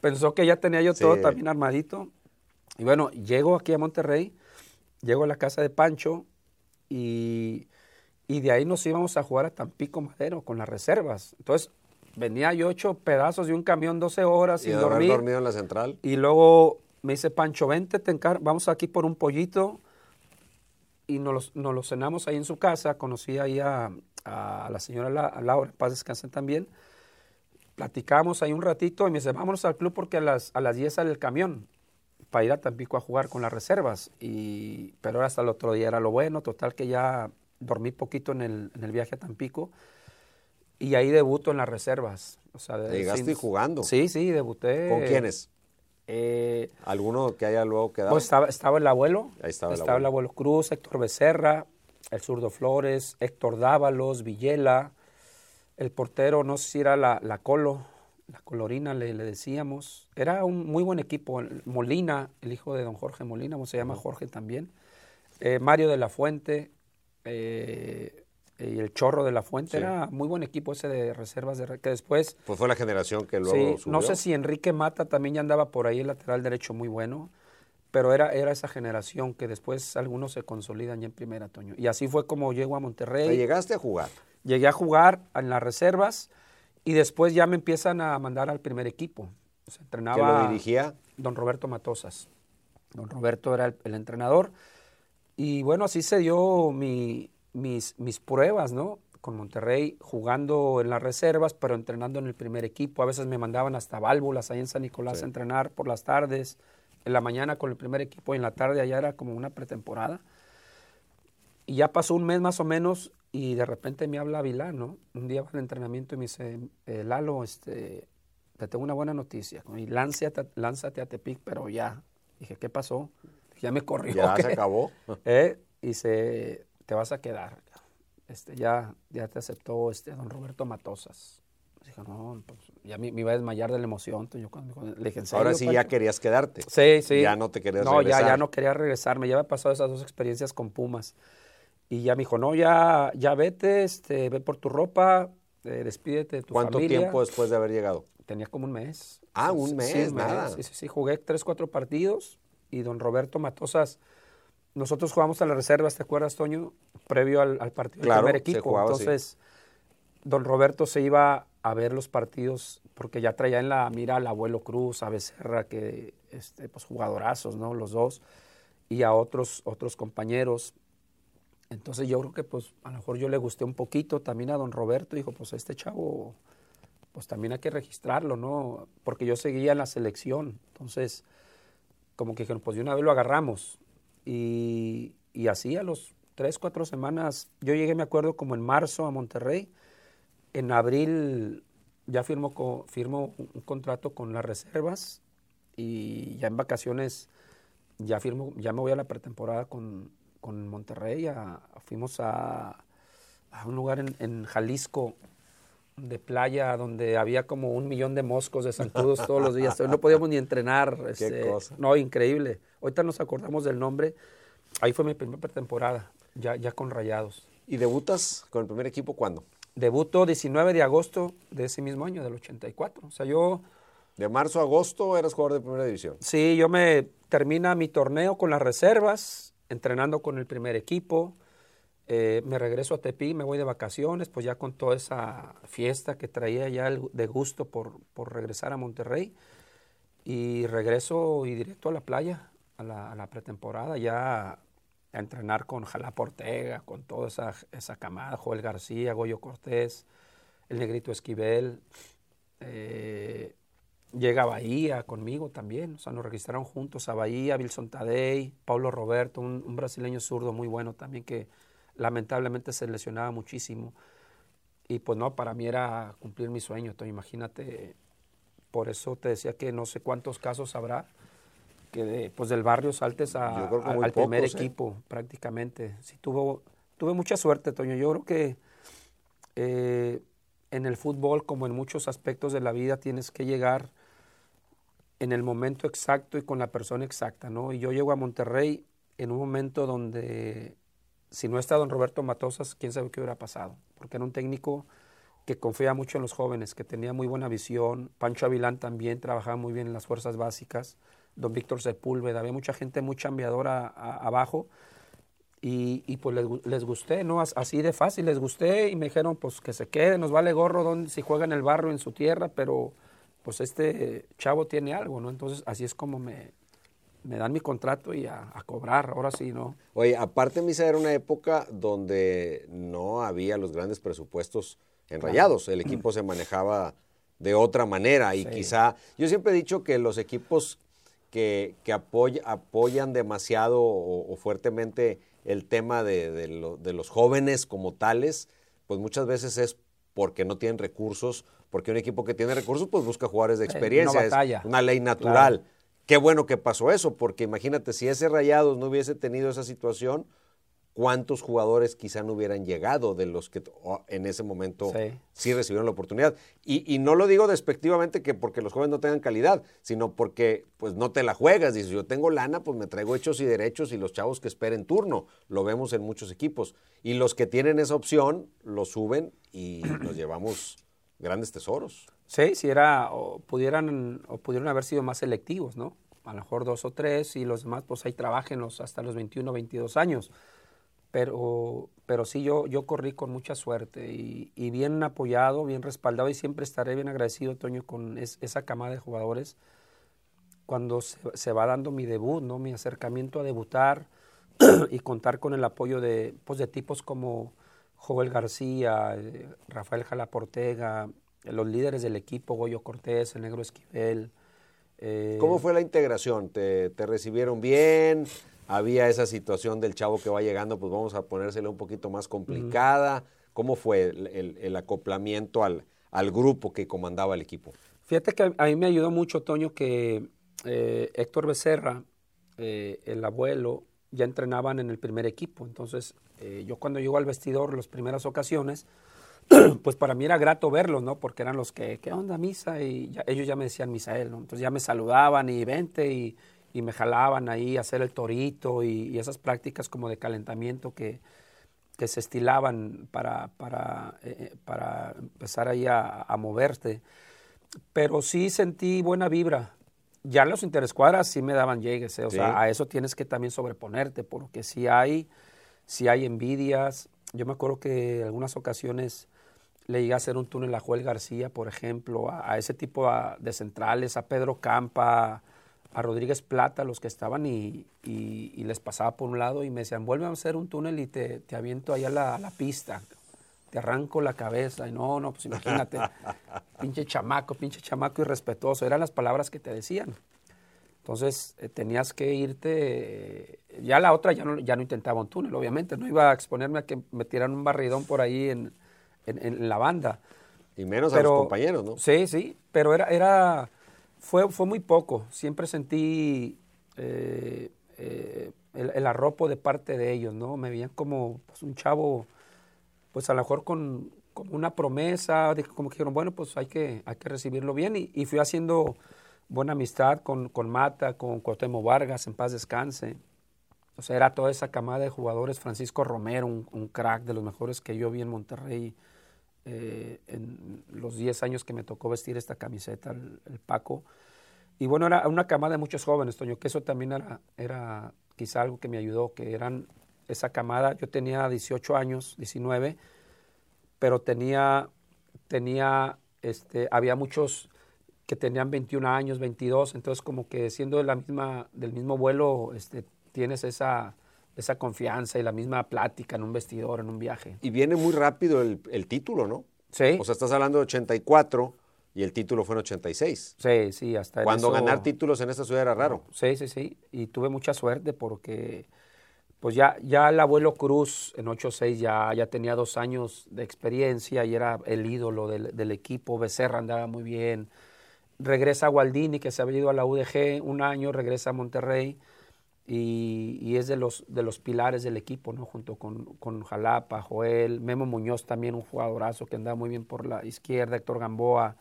Pensó que ya tenía yo todo también armadito. Y bueno, llego aquí a Monterrey, llego a la casa de Pancho, y, de ahí nos íbamos a jugar a Tampico Madero con las reservas. Entonces, venía yo ocho pedazos de un camión 12 horas y sin dormir. dormido en la central. Y luego me dice Pancho, vente, te vamos aquí por un pollito. Y nos, lo cenamos ahí en su casa. Conocí ahí a, la señora Laura, paz descansen también. Platicamos ahí un ratito y me dice, vámonos al club porque a las, a las 10 sale el camión para ir a Tampico a jugar con las reservas. Y, pero hasta el otro día era lo bueno, total que ya dormí poquito en el, en el viaje a Tampico y ahí debuto en las reservas. O sea, ¿Llegaste jugando? Sí, sí, debuté. ¿Con quiénes? Eh, ¿Alguno que haya luego quedado? Pues estaba, estaba el abuelo. Ahí estaba, estaba el, abuelo. Cruz, Héctor Becerra, el zurdo Flores, Héctor Dávalos, Villela, el portero, no sé si era la, la Colo, la Colorina le, decíamos. Era un muy buen equipo. Molina, el hijo de don Jorge Molina, se llama Jorge también. Eh, Mario de la Fuente eh, y el Chorro de la Fuente. Era muy buen equipo ese de reservas de que después. Pues fue la generación que luego. Sí, no sé si Enrique Mata también ya andaba por ahí, el lateral derecho muy bueno. Pero era, era esa generación que después algunos se consolidan ya en primera, Toño. Y así fue como llego a Monterrey. ¿Te llegaste a jugar? Llegué a jugar en las reservas y después ya me empiezan a mandar al primer equipo. Entrenaba ¿Quién lo dirigía? Don Roberto Matosas. Don Roberto era el, entrenador. Y bueno, así se dio mi, mis, mis pruebas, ¿no? Con Monterrey, jugando en las reservas, pero entrenando en el primer equipo. A veces me mandaban hasta válvulas ahí en San Nicolás a entrenar por las tardes. En la mañana con el primer equipo y en la tarde allá era como una pretemporada. Y ya pasó un mes más o menos y de repente me habla Vilán, ¿no? Un día va al entrenamiento y me dice, eh, Lalo, este, te tengo una buena noticia. Y lánzate, lánzate a Tepic, pero ya. Dije, ¿qué pasó? Ya me corrió. Ya se acabó. ¿Eh? Y se, te vas a quedar. Este, ya, ya te aceptó este don Roberto Matosas. Dije, no, pues ya me, iba a desmayar de la emoción. Yo cuando, le dije, Ahora sí ya querías quedarte. Sí, sí. Ya no te querías no, regresar. No, ya, ya no quería regresarme. Ya había pasado esas dos experiencias con Pumas. Y ya me dijo, no, ya, ya vete, este, ve por tu ropa, eh, despídete de tu ¿Cuánto familia. tiempo después de haber llegado? Tenía como un mes. Ah, un mes, nada. Sí, sí, sí, jugué tres, cuatro partidos y don Roberto Matosas, nosotros jugamos a las reservas, ¿te acuerdas, Toño? Previo al, partido del primer equipo. Entonces, don Roberto se iba a ver los partidos, porque ya traía en la mira al abuelo Cruz, a Becerra, que este, pues jugadorazos, ¿no? Los dos, y a otros, otros compañeros. Entonces yo creo que pues a lo mejor yo le gusté un poquito también a don Roberto, dijo, pues este chavo, pues también hay que registrarlo, ¿no? Porque yo seguía en la selección, entonces como que dijeron, pues de una vez lo agarramos. Y, y así a los tres, cuatro semanas, yo llegué, me acuerdo, como en marzo a Monterrey, en abril ya firmó, un contrato con las reservas y ya en vacaciones ya firmo, ya me voy a la pretemporada con, Monterrey, fuimos a, un lugar en, Jalisco de playa donde había como un millón de moscos de zancudos todos los días. No podíamos ni entrenar. Este, no, increíble. Ahorita nos acordamos del nombre. Ahí fue mi primera pretemporada, ya, ya con Rayados. ¿Y debutas con el primer equipo cuándo? Debuto 19 de agosto de ese mismo año, del 84. O sea, yo... De marzo a agosto eras jugador de primera división. Sí, yo me termina mi torneo con las reservas, entrenando con el primer equipo. Eh, me regreso a Tepí, me voy de vacaciones, pues ya con toda esa fiesta que traía ya de gusto por, por regresar a Monterrey. Y regreso y directo a la playa, a la, a la pretemporada, ya a entrenar con Jalapa Ortega, con toda esa, esa camada, Joel García, Goyo Cortés, el Negrito Esquivel. Eh, llega a Bahía conmigo también, o sea, nos registraron juntos a Bahía, Wilson Tadei, Paulo Roberto, un, brasileño zurdo muy bueno también que lamentablemente se lesionaba muchísimo. Y pues no, para mí era cumplir mi sueño, entonces imagínate, por eso te decía que no sé cuántos casos habrá, que de, pues del barrio saltes al primer ¿eh? equipo prácticamente. Sí, tuvo, tuve mucha suerte, Toño. Yo creo que eh, en el fútbol, como en muchos aspectos de la vida, tienes que llegar en el momento exacto y con la persona exacta, ¿no? Y yo llego a Monterrey en un momento donde, si no está don Roberto Matosas, quién sabe qué hubiera pasado, porque era un técnico que confía mucho en los jóvenes, que tenía muy buena visión. Pancho Avilán también trabajaba muy bien en las fuerzas básicas don Víctor Sepúlveda, había mucha gente muy chambeadora abajo y, pues les, gusté, ¿no? Así de fácil, les gusté y me dijeron pues que se quede, nos vale gorro donde, si juega en el barro, en su tierra, pero pues este chavo tiene algo, ¿no? Entonces así es como me, me dan mi contrato y a, cobrar, ahora sí, ¿no? Oye, aparte Misa era una época donde no había los grandes presupuestos enrayados, el equipo se manejaba de otra manera y quizá, yo siempre he dicho que los equipos que, apoyan demasiado o, fuertemente el tema de, los jóvenes como tales, pues muchas veces es porque no tienen recursos, porque un equipo que tiene recursos pues busca jugadores de experiencia, es una ley natural. Qué bueno que pasó eso, porque imagínate, si ese Rayados no hubiese tenido esa situación, cuántos jugadores quizá no hubieran llegado de los que en ese momento sí, recibieron la oportunidad. Y, no lo digo despectivamente que porque los jóvenes no tengan calidad, sino porque pues no te la juegas. Dices, yo tengo lana, pues me traigo hechos y derechos y los chavos que esperen turno. Lo vemos en muchos equipos. Y los que tienen esa opción, lo suben y nos llevamos grandes tesoros. Sí, si era, o pudieran, o pudieron haber sido más selectivos, ¿no? A lo mejor dos o tres y los demás, pues ahí trabajen hasta los 21, 22 años pero, pero sí yo, yo corrí con mucha suerte y, bien apoyado, bien respaldado y siempre estaré bien agradecido, Toño, con esa camada de jugadores cuando se, va dando mi debut, ¿no? mi acercamiento a debutar y contar con el apoyo de, pues, de tipos como Joel García, eh, Rafael Jalaportega, los líderes del equipo, Goyo Cortés, el Negro Esquivel. Eh, ¿Cómo fue la integración? ¿Te, ¿Te recibieron bien? había esa situación del chavo que va llegando, pues vamos a ponérsela un poquito más complicada. ¿Cómo fue el, acoplamiento al, al, grupo que comandaba el equipo? Fíjate que a mí me ayudó mucho, Toño, que eh, Héctor Becerra, eh, el abuelo, ya entrenaban en el primer equipo. Entonces, eh, yo cuando llego al vestidor, las primeras ocasiones, pues para mí era grato verlos, ¿no? Porque eran los que, ¿qué onda, Misa? Y ellos ya me decían Misael, ¿no? Entonces ya me saludaban y vente y me jalaban ahí a hacer el torito y, esas prácticas como de calentamiento que, que se estilaban para, para, eh, eh, para empezar ahí a, moverte. Pero sí sentí buena vibra. Ya los interescuadras sí me daban llegues, eh, o sea, a eso tienes que también sobreponerte, porque si hay, si hay envidias. Yo me acuerdo que en algunas ocasiones le llegué a hacer un túnel a Joel García, por ejemplo, a, ese tipo de centrales, a Pedro Campa, a Rodríguez Plata, los que estaban, y, les pasaba por un lado y me decían, vuelve a hacer un túnel y te, aviento allá a la, pista, te arranco la cabeza. Y no, no, pues imagínate, pinche chamaco, pinche chamaco irrespetuoso, eran las palabras que te decían. Entonces eh, tenías que irte, ya la otra ya no, ya no intentaba un túnel, obviamente, no iba a exponerme a que me tiraran un barridón por ahí en, en, la banda. Y menos a los compañeros, ¿no? Sí, sí, pero era, era fue, fue muy poco. Siempre sentí eh, eh, el, arropo de parte de ellos, ¿no? Me veían como pues, un chavo, pues a lo mejor con, una promesa, como que dijeron, bueno, pues hay que, hay que recibirlo bien. Y, fui haciendo buena amistad con, con Mata, con Cuauhtémoc Vargas, en paz descanse. O sea, era toda esa camada de jugadores. Francisco Romero, un, crack de los mejores que yo vi en Monterrey eh, en los 10 años que me tocó vestir esta camiseta, el, Paco. Y bueno, era una camada de muchos jóvenes, Toño, que eso también era, era quizá algo que me ayudó, que eran esa camada, yo tenía 18 años, 19, pero tenía, tenía, este, había muchos que tenían 21 años, 22, entonces como que siendo de la misma, del mismo vuelo, este, tienes esa, esa confianza y la misma plática en un vestidor, en un viaje. Y viene muy rápido el, título, ¿no? Sí. O sea, estás hablando de 84 y el título fue en 86. Sí, sí, hasta Cuando ganar títulos en esta ciudad era raro. Sí, sí, sí. Y tuve mucha suerte porque pues ya, ya el abuelo Cruz en 86 ya, ya tenía dos años de experiencia y era el ídolo del, equipo. Becerra andaba muy bien. Regresa Gualdini, que se había ido a la UDG un año, regresa a Monterrey y, es de los, de los pilares del equipo, ¿no? junto con, con, Jalapa, Joel, Memo Muñoz también un jugadorazo que andaba muy bien por la izquierda, Héctor Gamboa,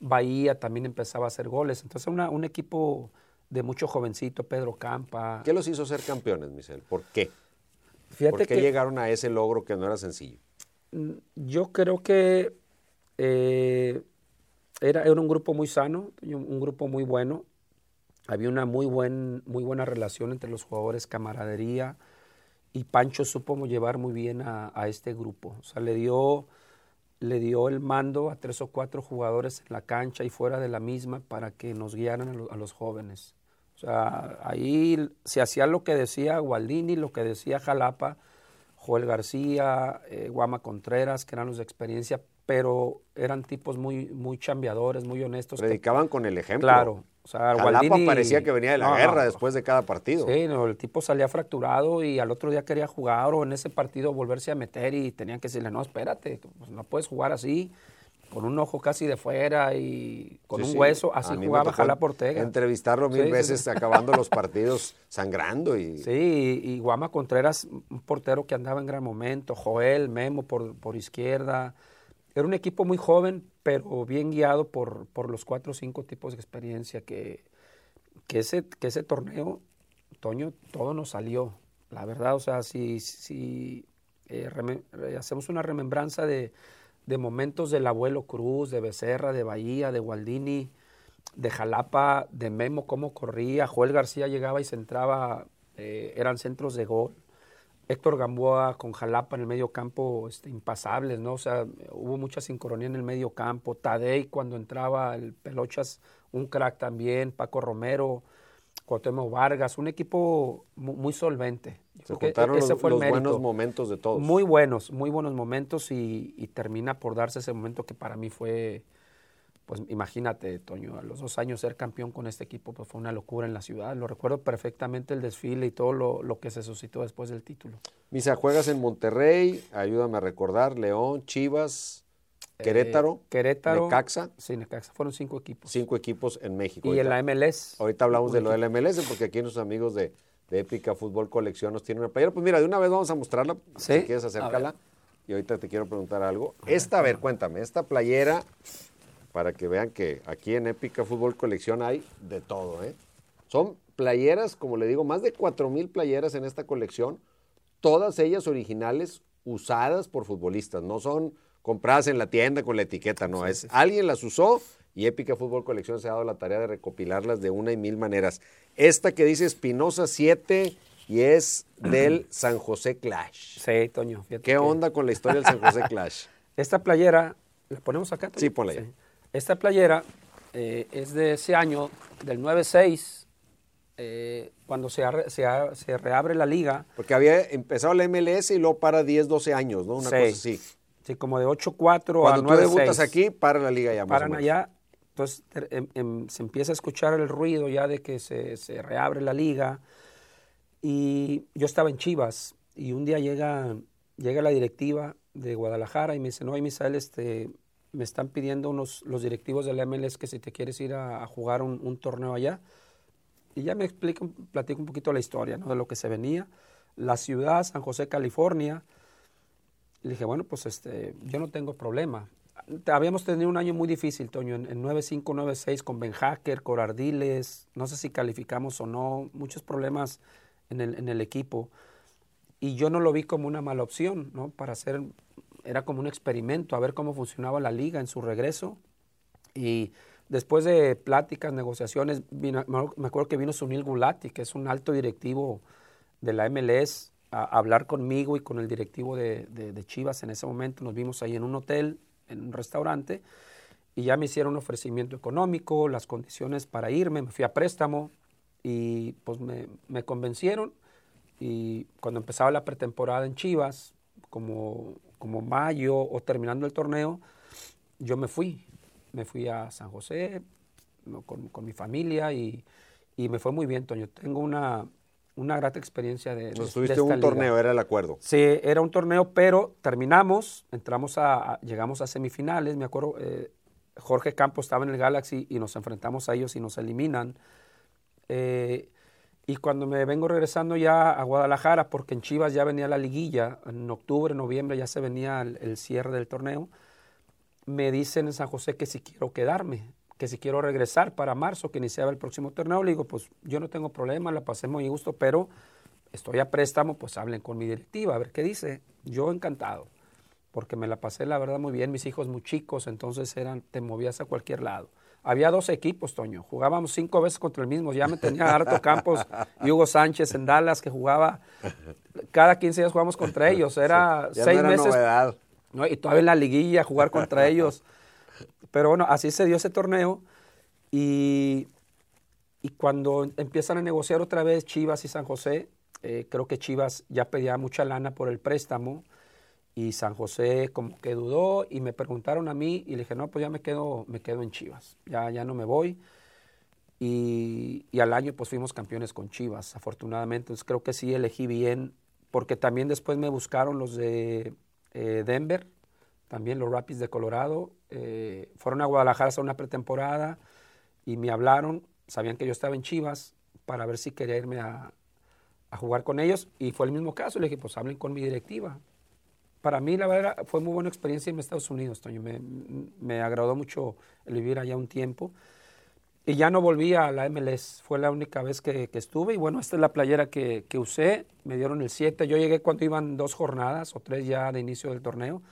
Bahía también empezaba a hacer goles. Entonces un equipo de mucho jovencito, Pedro Campa. ¿Qué los hizo ser campeones, Michel? ¿Por qué? ¿Por qué llegaron a ese logro que no era sencillo? Mm, yo creo que eh, era, era un grupo muy sano, un grupo muy bueno había una muy, buen, muy buena relación entre los jugadores, camaradería, y Pancho supo llevar muy bien a, este grupo. O sea, le dio, le dio el mando a tres o cuatro jugadores en la cancha y fuera de la misma para que nos guiaran a, los jóvenes. O sea, ahí se hacía lo que decía Gualdini, lo que decía Jalapa, Joel García, eh, Guama Contreras, que eran los de experiencia, pero eran tipos muy, muy chambeadores, muy honestos. Predicaban con el ejemplo. Claro, o sea, parecía que venía de la guerra después de cada partido. Sí, no, el tipo salía fracturado y al otro día quería jugar o en ese partido volverse a meter y tenían que decirle, no, espérate, pues no puedes jugar así, con un ojo casi de fuera y con un hueso, así jugaba Jalapa Ortega. Entrevistarlo mil veces acabando los partidos sangrando. y Sí, y, Guama Contreras, un portero que andaba en gran momento, Joel, Memo por, por izquierda, era un equipo muy joven, pero bien guiado por, por los cuatro o cinco tipos de experiencia que, que, ese, que ese torneo, Toño, todo nos salió. La verdad, o sea, si, si eh, eh, hacemos una remembranza de, de, momentos del abuelo Cruz, de Becerra, de Bahía, de Gualdini, de Jalapa, de Memo, cómo corría, Joel García llegaba y se entraba, eh, eran centros de gol. Héctor Gamboa con Jalapa en el medio campo este, impasables, ¿no? O sea, hubo mucha sincronía en el medio campo. Tadei cuando entraba, el Pelochas, un crack también. Paco Romero, Cuauhtémoc Vargas, un equipo muy, solvente. Se juntaron ese los, fue los buenos momentos de todos. Muy buenos, muy buenos momentos y, y termina por darse ese momento que para mí fue pues imagínate, Toño, a los dos años ser campeón con este equipo pues fue una locura en la ciudad. Lo recuerdo perfectamente el desfile y todo lo, que se suscitó después del título. Misa, juegas en Monterrey, ayúdame a recordar, León, Chivas, eh, Querétaro, Querétaro, Necaxa. Sí, Necaxa, fueron cinco equipos. Cinco equipos en México. Y en la MLS. Ahorita hablamos de lo de la MLS porque aquí nuestros amigos de, de Épica Fútbol Colección nos tienen una playera. Pues mira, de una vez vamos a mostrarla, si quieres acércala. Y ahorita te quiero preguntar algo. Esta, a ver, cuéntame, esta playera para que vean que aquí en Épica Fútbol Colección hay de todo. ¿eh? Son playeras, como le digo, más de 4.000 playeras en esta colección, todas ellas originales, usadas por futbolistas, no son compradas en la tienda con la etiqueta, no, es alguien las usó y Épica Fútbol Colección se ha dado la tarea de recopilarlas de una y mil maneras. Esta que dice Espinosa 7 y es del San José Clash. Sí, Toño. ¿Qué onda con la historia del San José Clash? Esta playera, ¿la ponemos acá? Sí, ponla ya. Esta playera eh, es de ese año, del 9-6, eh, cuando se, se, se reabre la liga. Porque había empezado la MLS y luego para 10, 12 años, ¿no? Una Sí. cosa así. Sí, como de 8-4 a Cuando tú 9-6. debutas aquí, para la liga ya paran allá, entonces em- em, se empieza a escuchar el ruido ya de que se, reabre la liga. Y yo estaba en Chivas y un día llega, llega la directiva de Guadalajara y me dice, no, Misael, este, me están pidiendo unos, los directivos del MLS que si te quieres ir a, jugar un, un torneo allá. Y ya me explico, platico un poquito la historia, ¿no? De lo que se venía. La ciudad, San José, California. Le dije, bueno, pues este, yo no tengo problema. Habíamos tenido un año muy difícil, Toño, en, en 9-5, 9-6 con Ben Hacker, Corardiles, no sé si calificamos o no, muchos problemas en el, en el equipo. Y yo no lo vi como una mala opción, ¿no? Para hacer, era como un experimento, a ver cómo funcionaba la liga en su regreso. Y después de pláticas, negociaciones, vino- me acuerdo que vino Sunil Gulati, que es un alto directivo de la MLS, a hablar conmigo y con el directivo de, de- de Chivas en ese momento. Nos vimos ahí en un hotel, en un restaurante, y ya me hicieron un ofrecimiento económico, las condiciones para irme, me fui a préstamo y pues me, me convencieron. Y cuando empezaba la pretemporada en Chivas, como, como mayo o terminando el torneo, yo me fui. Me fui a San José con, con mi familia y, y me fue muy bien, Toño. Tengo una, una grata experiencia de, Nos tuviste un liga. torneo, era el acuerdo. Sí, era un torneo, pero terminamos, entramos a, a- llegamos a semifinales, me acuerdo, eh, Jorge Campos estaba en el Galaxy y nos enfrentamos a ellos y nos eliminan. Eh, y cuando me vengo regresando ya a Guadalajara, porque en Chivas ya venía la liguilla, en octubre, noviembre ya se venía el, el cierre del torneo, me dicen en San José que si quiero quedarme, que si quiero regresar para marzo, que iniciaba el próximo torneo. Le digo, pues yo no tengo problema, la pasé muy gusto, pero estoy a préstamo, pues hablen con mi directiva, a ver qué dice. Yo encantado, porque me la pasé la verdad muy bien, mis hijos muy chicos, entonces eran, te movías a cualquier lado. Había dos equipos, Toño, jugábamos cinco veces contra el mismo, ya me tenía harto Campos y Hugo Sánchez en Dallas, que jugaba, cada 15 días jugamos contra ellos, era Ya seis no era meses novedad. ¿no? Y todavía en la liguilla jugar contra ellos. Pero bueno, así se dio ese torneo y, y cuando empiezan a negociar otra vez Chivas y San José, eh, creo que Chivas ya pedía mucha lana por el préstamo y San José como que dudó y me preguntaron a mí y le dije, no, pues ya me quedo, me quedo en Chivas, ya, ya no me voy. Y, y al año pues fuimos campeones con Chivas, afortunadamente. Entonces creo que sí elegí bien, porque también después me buscaron los de eh, Denver, también los Rapids de Colorado. eh, fueron a Guadalajara a una pretemporada y me hablaron, sabían que yo estaba en Chivas, para ver si quería irme a, jugar con ellos. Y fue el mismo caso, le dije, pues hablen con mi directiva. Para mí, la verdad, fue muy buena experiencia en Estados Unidos, Toño. Me, me agradó mucho vivir allá un tiempo. Y ya no volví a la MLS, fue la única vez que, que estuve. Y bueno, esta es la playera que, que usé, me dieron el 7. Yo llegué cuando iban dos jornadas o tres ya de inicio del torneo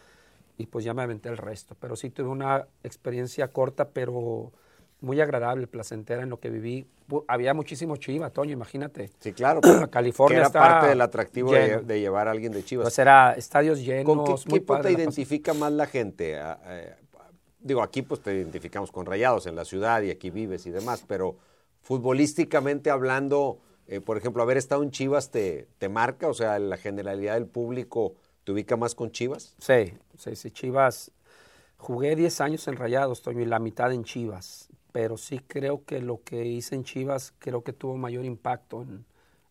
y pues ya me aventé el resto. Pero sí tuve una experiencia corta, pero muy agradable, placentera en lo que viví. Había muchísimo chiva, Toño, imagínate. Sí, claro. pero California que era parte del atractivo de, llevar a alguien de Chivas. Pues era estadios llenos, ¿Con qué equipo te identifica más la gente? Ah, eh, digo, aquí pues te identificamos con Rayados en la ciudad y aquí vives y demás, pero futbolísticamente hablando, eh, por ejemplo, haber estado en Chivas te, te marca, o sea, la generalidad del público te ubica más con Chivas. Sí, sí, sí, Chivas. Jugué 10 años en Rayados, Toño, y la mitad en Chivas. Pero sí creo que lo que hice en Chivas creo que tuvo mayor impacto en,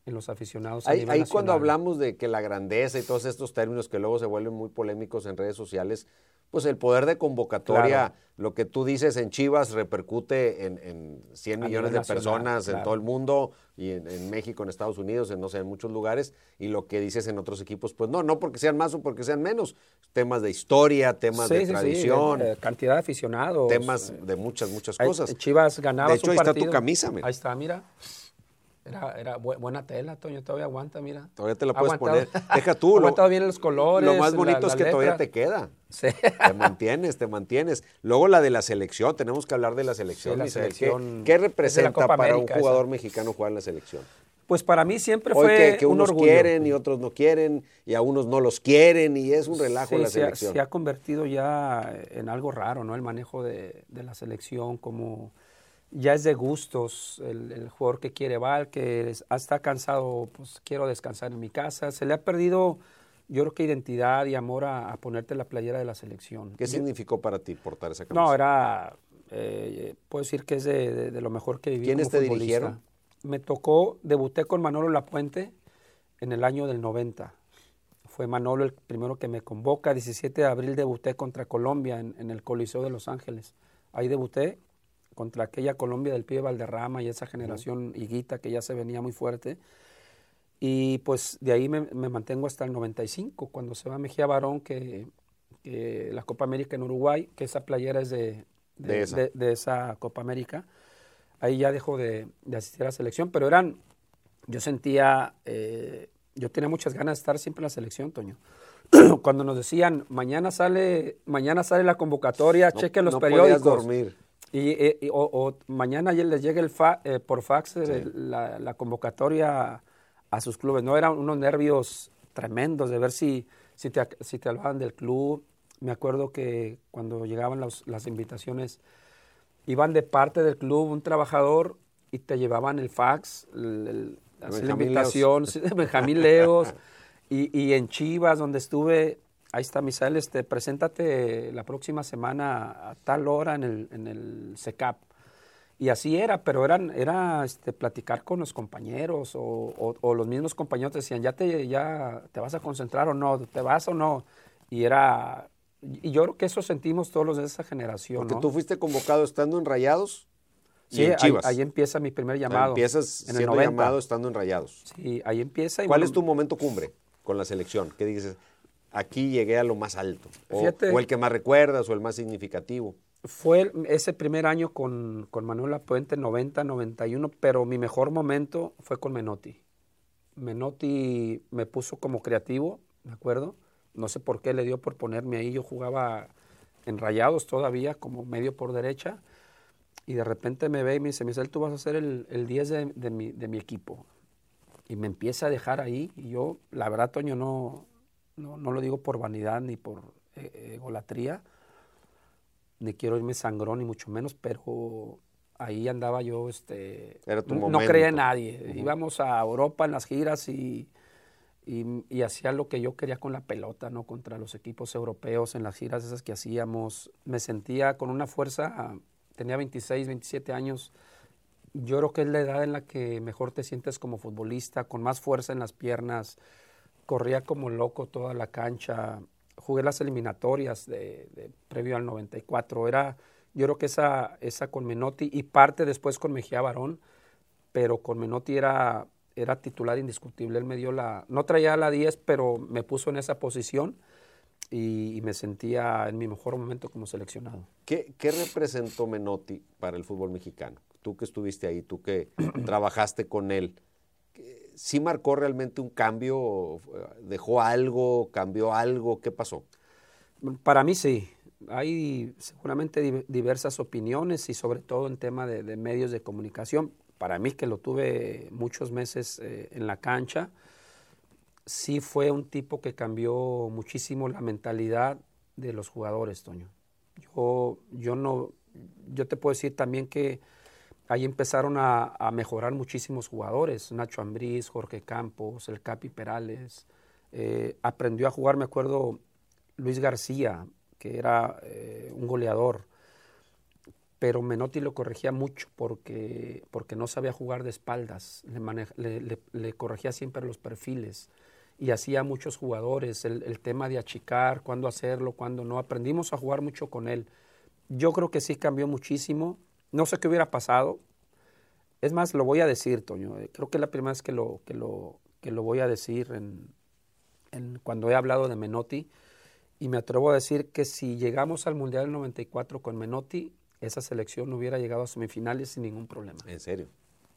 en los aficionados. Ahí, ahí cuando hablamos de que la grandeza y todos estos términos que luego se vuelven muy polémicos en redes sociales, pues el poder de convocatoria, Claro. lo que tú dices en Chivas repercute en, en 100 A millones de nacional, personas en todo el mundo y en, en México, en Estados Unidos, en no sé, en muchos lugares, y lo que dices en otros equipos, pues no, no porque sean más o porque sean menos, temas de historia, temas Sí, de sí, sí, tradición, eh, cantidad de aficionados. temas eh, de muchas, muchas cosas. Chivas ganaba De hecho, su ahí está tu partido. camisa, mira. Ahí está, mira. Era, era bu- buena tela, Toño, todavía aguanta, mira. Todavía te la Ha puedes aguantado- poner. Deja tú. ha lo- aguantado bien los colores. Lo más la- bonito es que todavía te queda. Sí. Te mantienes, te mantienes. Luego la de la selección, tenemos que hablar de la selección. Sí, la Misael. ¿Qué- selección ¿Qué, representa para América un jugador esa. mexicano jugar en la selección? Pues para mí siempre Hoy fue que, que un unos orgullo. quieren y otros no quieren, y a unos no los quieren, y es un relajo Sí, la se ha- selección. Se ha, convertido ya en algo raro, ¿no? El manejo de, de la selección, como ya es de gustos. El, el jugador que quiere va, el que ah, está cansado, pues quiero descansar en mi casa. Se le ha perdido, yo creo que identidad y amor a, a ponerte la playera de la selección. ¿Qué significó para ti portar esa camisa? No, era, eh, puedo decir que es de, de- de lo mejor que viví ¿Quiénes como te futbolista. dirigieron? Me tocó, debuté con Manolo Lapuente en el año del 90. Fue Manolo el primero que me convoca. 17 de abril debuté contra Colombia en, en el Coliseo de Los Ángeles. Ahí debuté contra aquella Colombia del Pie Valderrama y esa generación higuita que ya se venía muy fuerte. Y pues de ahí me, me mantengo hasta el 95, cuando se va Mejía Barón, que, que la Copa América en Uruguay, que esa playera es de, De esa. de- de esa Copa América. Ahí ya dejo de, asistir a la selección, pero eran, yo sentía, eh, yo tenía muchas ganas de estar siempre en la selección, Toño. Cuando nos decían, mañana sale, mañana sale la convocatoria, No- chequen los no periódicos. dormir. Y, eh, y- o, o mañana ya les llegue el fa- eh, por fax eh, Sí. la, la convocatoria a sus clubes. No eran unos nervios tremendos de ver si, si, te, si te hablaban del club. Me acuerdo que cuando llegaban los- las invitaciones, iban de parte del club un trabajador y te llevaban el fax, el- el- así la invitación, Benjamín Leos. y, y en Chivas, donde estuve, ahí está Misael, este, preséntate la próxima semana a tal hora en el, en el CECAP. Y así era, pero eran, era este, platicar con los compañeros o, o- o los mismos compañeros decían, ya te, ya te vas a concentrar o no, te vas o no. Y era, y yo creo que eso sentimos todos los de esa generación. Porque ¿no? tú fuiste convocado estando en Rayados y Sí, en ahí, Chivas. ahí empieza mi primer llamado. empiezas en el siendo 90. llamado estando en Rayados. Sí, ahí empieza. y ¿Cuál bueno, es tu momento cumbre con la selección? ¿Qué dices? Aquí llegué a lo más alto. O, Fíjate. o el que más recuerdas o el más significativo. Fue el- ese primer año con, con Manuel Lapuente, 90, 91, pero mi mejor momento fue con Menotti. Menotti me puso como creativo, ¿de acuerdo? No sé por qué le dio por ponerme ahí. Yo jugaba en rayados todavía, como medio por derecha, y de repente me ve y me dice, Michel, tú vas a ser el, el 10 de, de mi, de mi equipo. Y me empieza a dejar ahí, y yo, la verdad, Toño, no, no, no lo digo por vanidad ni por eh, egolatría, ni quiero irme sangrón, ni mucho menos, pero ahí andaba yo, este, Era tu no creía en nadie. Ujú. Íbamos a Europa en las giras y, y, y hacía lo que yo quería con la pelota, ¿no? Contra los equipos europeos en las giras esas que hacíamos. Me sentía con una fuerza, tenía 26, 27 años. Yo creo que es la edad en la que mejor te sientes como futbolista, con más fuerza en las piernas. Corría como loco toda la cancha. Jugué las eliminatorias de, de- previo al 94. Era, yo creo que esa, esa con Menotti y parte después con Mejía Barón, pero con Menotti era, era titular indiscutible. Él me dio la, no traía la 10, pero me puso en esa posición y, y me sentía en mi mejor momento como seleccionado. ¿Qué, qué representó Menotti para el fútbol mexicano? Tú que estuviste ahí, tú que trabajaste con él, ¿qué- ¿sí marcó realmente un cambio? ¿Dejó algo? ¿Cambió algo? ¿Qué pasó? Para mí sí. Hay seguramente di- diversas opiniones y sobre todo en tema de, de medios de comunicación. Para mí que lo tuve muchos meses eh, en la cancha, sí fue un tipo que cambió muchísimo la mentalidad de los jugadores, Toño. Yo, yo no, yo te puedo decir también que ahí empezaron a, mejorar muchísimos jugadores, Nacho Ambriz, Jorge Campos, el Capi Perales. Eh, aprendió a jugar, me acuerdo, Luis García, que era eh, un goleador, pero Menotti lo corregía mucho porque, porque no sabía jugar de espaldas, le corregía siempre los perfiles y hacía muchos jugadores, el, el tema de achicar, cuándo hacerlo, cuándo no. Aprendimos a jugar mucho con él. Yo creo que sí cambió muchísimo. No sé qué hubiera pasado. Es más, lo voy a decir, Toño. Creo que es la primera vez que lo, que lo, que lo voy a decir en, en- cuando he hablado de Menotti. Y me atrevo a decir que si llegamos al Mundial del 94 con Menotti, esa selección no hubiera llegado a semifinales sin ningún problema. En serio.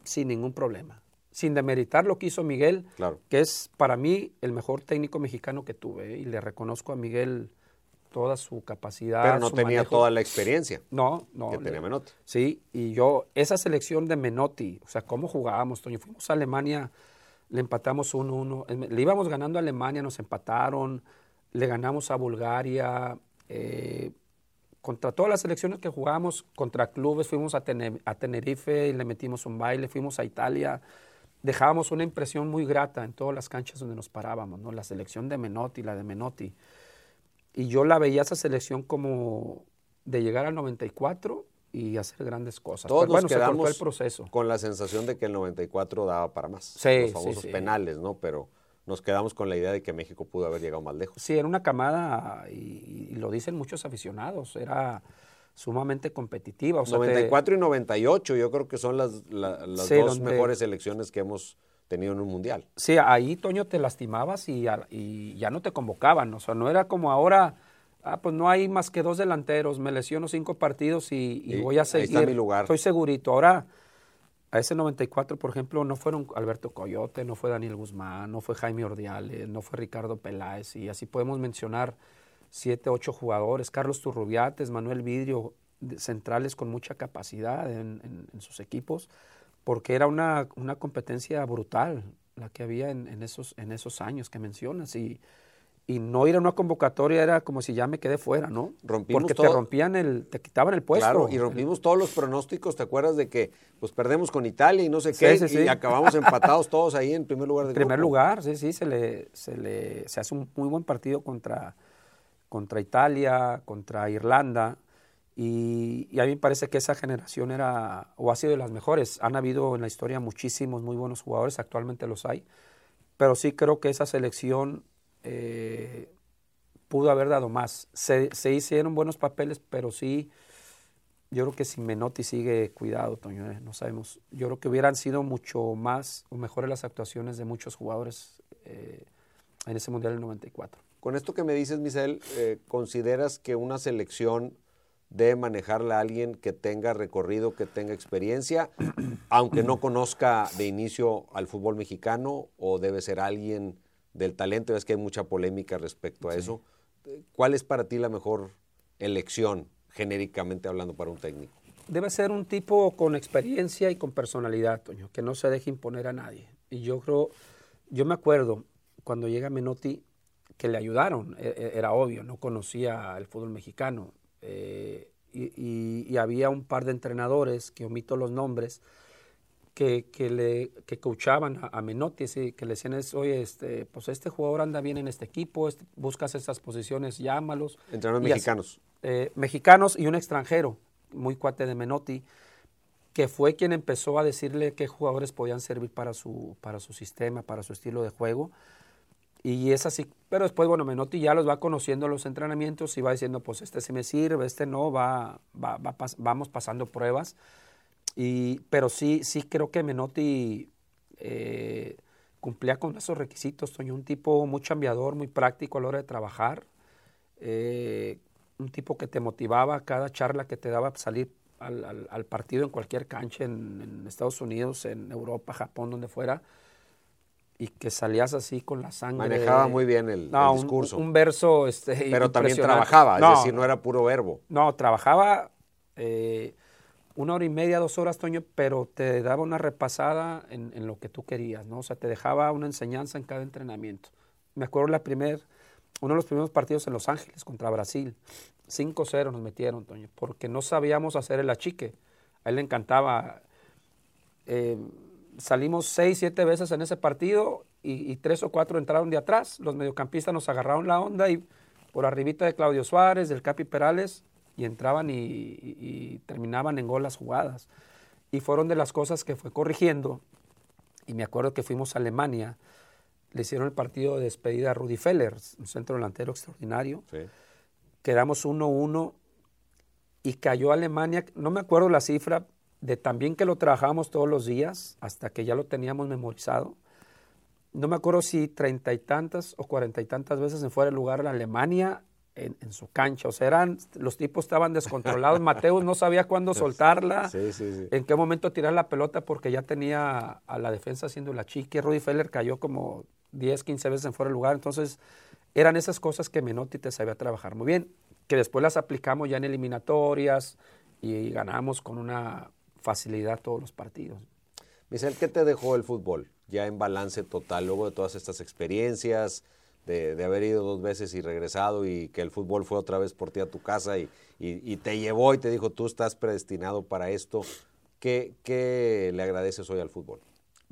Sin ningún problema. Sin demeritar lo que hizo Miguel, Claro. que es para mí el mejor técnico mexicano que tuve. ¿eh? Y le reconozco a Miguel toda su capacidad. Pero no tenía manejo. toda la experiencia No, no. que tenía Menotti. Sí, y yo, esa selección de Menotti, o sea, cómo jugábamos, Toño. Fuimos a Alemania, le empatamos 1-1. em, Le íbamos ganando a Alemania, nos empataron, le ganamos a Bulgaria. eh, contra todas las selecciones que jugábamos, contra clubes, fuimos a, Tene- a Tenerife y le metimos un baile, fuimos a Italia. Dejábamos una impresión muy grata en todas las canchas donde nos parábamos, ¿no? La selección de Menotti, la de Menotti. Y yo la veía esa selección como de llegar al 94 y hacer grandes cosas. Todos Pero bueno, nos se cortó quedamos el proceso. con la sensación de que el 94 daba para más. Sí, los famosos sí. penales, ¿no? Pero nos quedamos con la idea de que México pudo haber llegado más lejos. Sí, era una camada, y, y lo dicen muchos aficionados, era sumamente competitiva. O sea, te- 94 y 98 yo creo que son las, la- las Sí, dos donde- mejores selecciones que hemos tenido en un mundial. Sí, ahí, Toño, te lastimabas y, ya no te convocaban. O sea, no era como ahora, ah, pues no hay más que dos delanteros, me lesiono cinco partidos y, y Y voy a ahí seguir. está mi lugar. Estoy segurito. Ahora, a ese 94, por ejemplo, no fueron Alberto Coyote, no fue Daniel Guzmán, no fue Jaime Ordiales, no fue Ricardo Peláez, y así podemos mencionar siete, ocho jugadores, Carlos Turrubiates, Manuel Vidrio, centrales con mucha capacidad en, en- en sus equipos, porque era una, una competencia brutal la que había en, en esos, en esos años que mencionas, y, y no ir a una convocatoria era como si ya me quedé fuera, ¿no? Rompimos porque te rompían el, te quitaban el puesto. Claro, y rompimos todos los pronósticos, ¿te acuerdas de que pues perdemos con Italia y no sé qué? sí, y sí. acabamos empatados todos ahí en primer lugar En del primer grupo. lugar, sí, sí, se le, se le se hace un muy buen partido contra, contra Italia, contra Irlanda. Y, a mí me parece que esa generación era, o ha sido de las mejores. Han habido en la historia muchísimos muy buenos jugadores, actualmente los hay. Pero sí creo que esa selección eh, pudo haber dado más. Se, hicieron buenos papeles, pero sí, yo creo que si Menotti sigue cuidado, Toño, eh, no sabemos. Yo creo que hubieran sido mucho más o mejores las actuaciones de muchos jugadores eh, en ese Mundial del 94. Con esto que me dices, Misael, ¿consideras que una selección debe manejarla a alguien que tenga recorrido, que tenga experiencia, aunque no conozca de inicio al fútbol mexicano, o debe ser alguien del talento? Es que hay mucha polémica respecto a eso. ¿Cuál es para ti la mejor elección, genéricamente hablando, para un técnico? Debe ser un tipo con experiencia y con personalidad, Toño, que no se deje imponer a nadie. Y yo creo, yo me acuerdo cuando llega Menotti que le ayudaron, e- e- era obvio, no conocía el fútbol mexicano. Eh, y, y- y había un par de entrenadores, que omito los nombres, que, que le que coachaban a, a Menotti, así, que le decían, es, oye, este, pues este jugador anda bien en este equipo, este- buscas estas posiciones, llámalos. Entrenadores Y así- mexicanos. eh, mexicanos y un extranjero, muy cuate de Menotti, que fue quien empezó a decirle qué jugadores podían servir para su, para su sistema, para su estilo de juego. Y es así, pero después, bueno, Menotti ya los va conociendo los entrenamientos y va diciendo, pues este sí me sirve, este no, va, va, vamos pasando pruebas. Y, pero sí, sí creo que Menotti eh, cumplía con esos requisitos, Toño, un tipo muy chambeador, muy práctico a la hora de trabajar, eh, un tipo que te motivaba cada charla que te daba salir al, al- al partido en cualquier cancha, en, en Estados Unidos, en Europa, Japón, donde fuera, y que salías así con la sangre. Manejaba muy bien el, No, el un- discurso. Un, verso este, pero también trabajaba, es decir, no era puro verbo. no, trabajaba eh, una hora y media, dos horas, Toño, pero te daba una repasada en, en lo que tú querías, ¿no? O sea, te dejaba una enseñanza en cada entrenamiento. Me acuerdo la primer, uno de los primeros partidos en Los Ángeles contra Brasil. 5-0 nos metieron, Toño, porque no sabíamos hacer el achique. A él le encantaba. eh, salimos seis, siete veces en ese partido y, y tres o cuatro entraron de atrás. Los mediocampistas nos agarraron la onda y por arribita de Claudio Suárez, del Capi Perales, y entraban y, y- y terminaban en gol las jugadas. Y fueron de las cosas que fue corrigiendo. Y me acuerdo que fuimos a Alemania, le hicieron el partido de despedida a Rudy Feller, un centro delantero extraordinario Sí. quedamos 1-1 y cayó Alemania, no me acuerdo la cifra, de también que lo trabajábamos todos los días hasta que ya lo teníamos memorizado. No me acuerdo si treinta y tantas o cuarenta y tantas veces en fuera de lugar la Alemania en, en su cancha. O sea, eran, los tipos estaban descontrolados. Mateus no sabía cuándo soltarla, Sí, sí, sí. en qué momento tirar la pelota porque ya tenía a la defensa haciendo la chique. Rudy Feller cayó como 10, 15 veces en fuera de lugar. Entonces, eran esas cosas que Menotti te sabía trabajar muy bien, que después las aplicamos ya en eliminatorias y ganamos con una facilidad todos los partidos. Michel, ¿qué te dejó el fútbol ya en balance total luego de todas estas experiencias, de, haber ido dos veces y regresado y que el fútbol fue otra vez por ti a tu casa y, te llevó y te dijo, tú estás predestinado para esto? ¿Qué, qué le agradeces hoy al fútbol?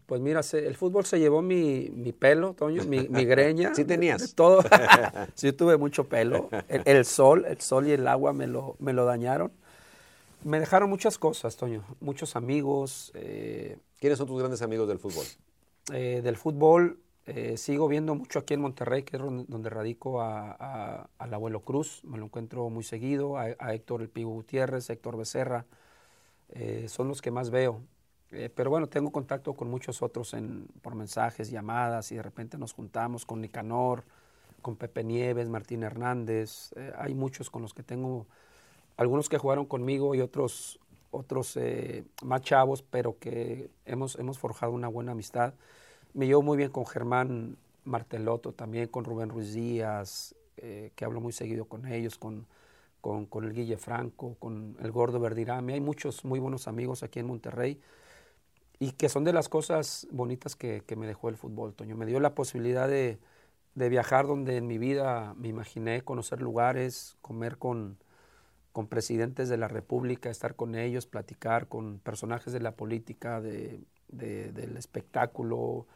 Pues mira, el fútbol se llevó mi, pelo, Toño, mi, greña. ¿Sí tenías? Todo. sí tuve mucho pelo. El, sol, el sol y el agua me lo, me lo dañaron. Me dejaron muchas cosas, Toño. Muchos amigos. Eh, ¿Quiénes son tus grandes amigos del fútbol? Eh, del fútbol eh, sigo viendo mucho aquí en Monterrey, que es donde radico a, al abuelo Cruz. Me lo encuentro muy seguido. A, Héctor El Pigo Gutiérrez, Héctor Becerra. son los que más veo. Pero bueno, tengo contacto con muchos otros en, por mensajes, llamadas y de repente nos juntamos con Nicanor, con Pepe Nieves, Martín Hernández. Hay muchos con los que tengo, algunos que jugaron conmigo y otros, otros eh, más chavos, pero que hemos, hemos forjado una buena amistad. Me llevo muy bien con Germán Marteloto, también con Rubén Ruiz Díaz, que hablo muy seguido con ellos, con, con, con, el Guille Franco, con el Gordo Verdirame. Hay muchos muy buenos amigos aquí en Monterrey y que son de las cosas bonitas que, me dejó el fútbol, Toño. Me dio la posibilidad de, viajar donde en mi vida me imaginé conocer lugares, comer con, con presidentes de la República, estar con ellos, platicar con personajes de la política, de, del espectáculo,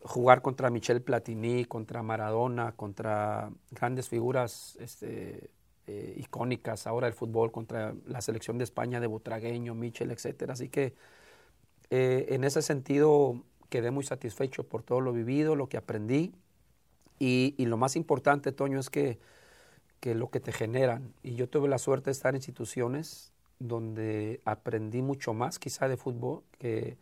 jugar contra Michel Platini, contra Maradona, contra grandes figuras este, eh, icónicas ahora del fútbol, contra la selección de España de Butragueño, Michel, etcétera. Así que eh, en ese sentido, quedé muy satisfecho por todo lo vivido, lo que aprendí. Y, lo más importante, Toño, es que, lo que te generan. Y yo tuve la suerte de estar en instituciones donde aprendí mucho más, quizá de fútbol, que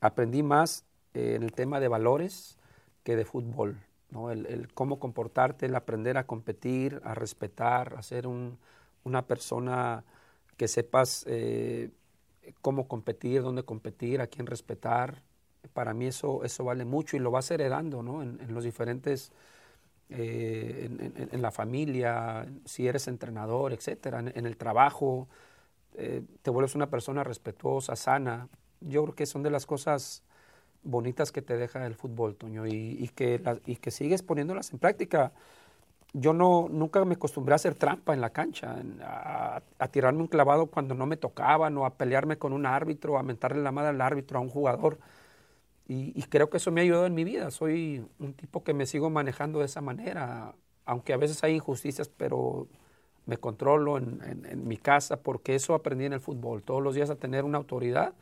aprendí más eh, en el tema de valores que de fútbol. ¿no? El, cómo comportarte, el aprender a competir, a respetar, a ser una persona que sepas eh, cómo competir, dónde competir, a quién respetar. Para mí eso, eso vale mucho y lo vas heredando ¿no? en, los diferentes, eh, en, la familia, si eres entrenador, etcétera, en, el trabajo, eh, te vuelves una persona respetuosa, sana. Yo creo que son de las cosas bonitas que te deja el fútbol, Toño, y, que, y que sigues poniéndolas en práctica yo no, nunca me acostumbré a hacer trampa en la cancha, a, tirarme un clavado cuando no me tocaban, o a pelearme con un árbitro, a mentarle la madre al árbitro, a un jugador. Y, creo que eso me ha ayudado en mi vida. Soy un tipo que me sigo manejando de esa manera, aunque a veces hay injusticias, pero me controlo en, en mi casa porque eso aprendí en el fútbol, todos los días a tener una autoridad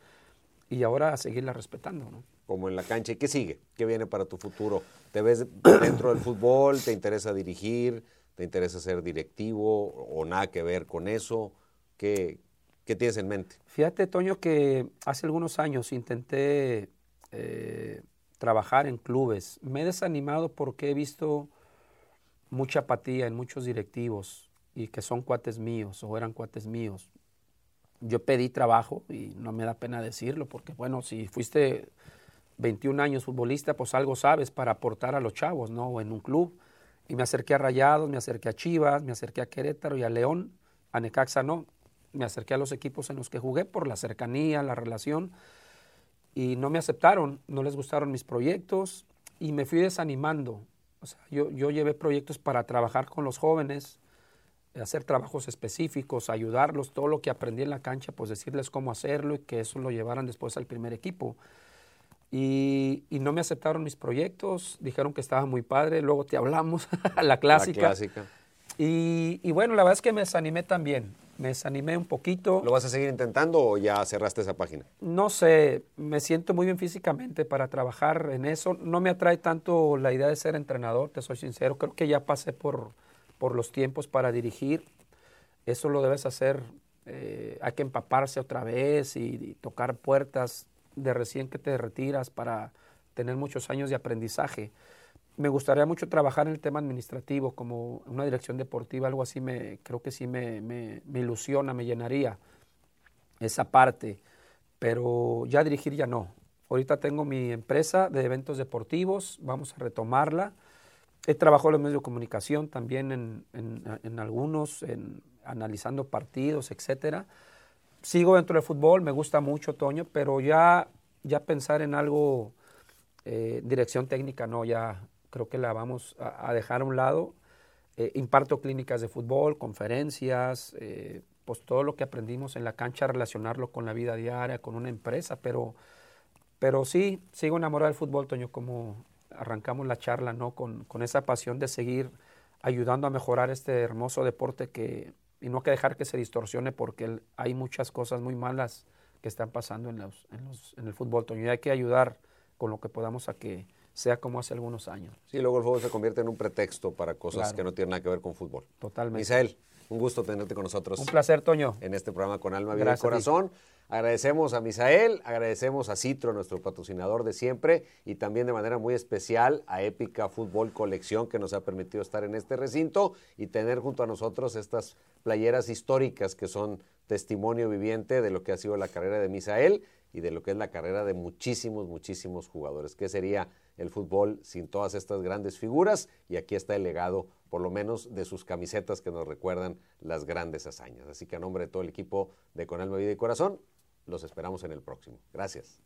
y ahora a seguirla respetando. ¿no? como en la cancha. ¿Y qué sigue? ¿Qué viene para tu futuro? ¿Te ves dentro del fútbol? ¿Te interesa dirigir? ¿Te interesa ser directivo o nada que ver con eso? ¿Qué, qué tienes en mente? Fíjate, Toño, que hace algunos años intenté eh, trabajar en clubes. Me he desanimado porque he visto mucha apatía en muchos directivos y que son cuates míos o eran cuates míos. Yo pedí trabajo y no me da pena decirlo porque, bueno, si fuiste 21 años futbolista, pues algo sabes para aportar a los chavos, ¿no? En un club. Y me acerqué a Rayados, me acerqué a Chivas, me acerqué a Querétaro y a León. A Necaxa no. Me acerqué a los equipos en los que jugué por la cercanía, la relación. Y no me aceptaron, no les gustaron mis proyectos y me fui desanimando. O sea, yo, yo llevé proyectos para trabajar con los jóvenes, hacer trabajos específicos, ayudarlos, todo lo que aprendí en la cancha, pues decirles cómo hacerlo y que eso lo llevaran después al primer equipo. Y, no me aceptaron mis proyectos, dijeron que estaba muy padre, luego te hablamos, la clásica. La clásica. Y, y, bueno, la verdad es que me desanimé también, me desanimé un poquito. ¿Lo vas a seguir intentando o ya cerraste esa página? No sé, me siento muy bien físicamente para trabajar en eso. No me atrae tanto la idea de ser entrenador, te soy sincero, creo que ya pasé por, por los tiempos para dirigir. Eso lo debes hacer, eh, hay que empaparse otra vez y tocar puertas de recién que te retiras para tener muchos años de aprendizaje. Me gustaría mucho trabajar en el tema administrativo, como una dirección deportiva, algo así, me, creo que sí me, me, ilusiona, me llenaría esa parte, pero ya dirigir ya no. Ahorita tengo mi empresa de eventos deportivos, vamos a retomarla he trabajado en los medios de comunicación también en, en, algunos, en, analizando partidos, etcétera. Sigo dentro del fútbol, me gusta mucho, Toño, pero ya, ya pensar en algo, eh, dirección técnica, no, ya creo que la vamos a, dejar a un lado. Eh, imparto clínicas de fútbol, conferencias, eh, pues todo lo que aprendimos en la cancha, relacionarlo con la vida diaria, con una empresa, pero, pero sí, sigo enamorado del fútbol, Toño, como arrancamos la charla, ¿no? Con, con esa pasión de seguir ayudando a mejorar este hermoso deporte que, y no hay que dejar que se distorsione porque hay muchas cosas muy malas que están pasando en, los, en, en el fútbol, Toño, y hay que ayudar con lo que podamos a que sea como hace algunos años. Sí, luego el fútbol se convierte en un pretexto para cosas que no tienen nada que ver con fútbol. Totalmente. Misael, un gusto tenerte con nosotros. Un placer, Toño. En este programa con Alma, Vida y Corazón. Agradecemos a Misael, agradecemos a Citro, nuestro patrocinador de siempre, y también de manera muy especial a Épica Fútbol Colección, que nos ha permitido estar en este recinto y tener junto a nosotros estas playeras históricas que son testimonio viviente de lo que ha sido la carrera de Misael y de lo que es la carrera de muchísimos, muchísimos jugadores. ¿Qué sería el fútbol sin todas estas grandes figuras? Y aquí está el legado por lo menos de sus camisetas que nos recuerdan las grandes hazañas. Así que a nombre de todo el equipo de Con Alma, Vida y Corazón, los esperamos en el próximo. Gracias.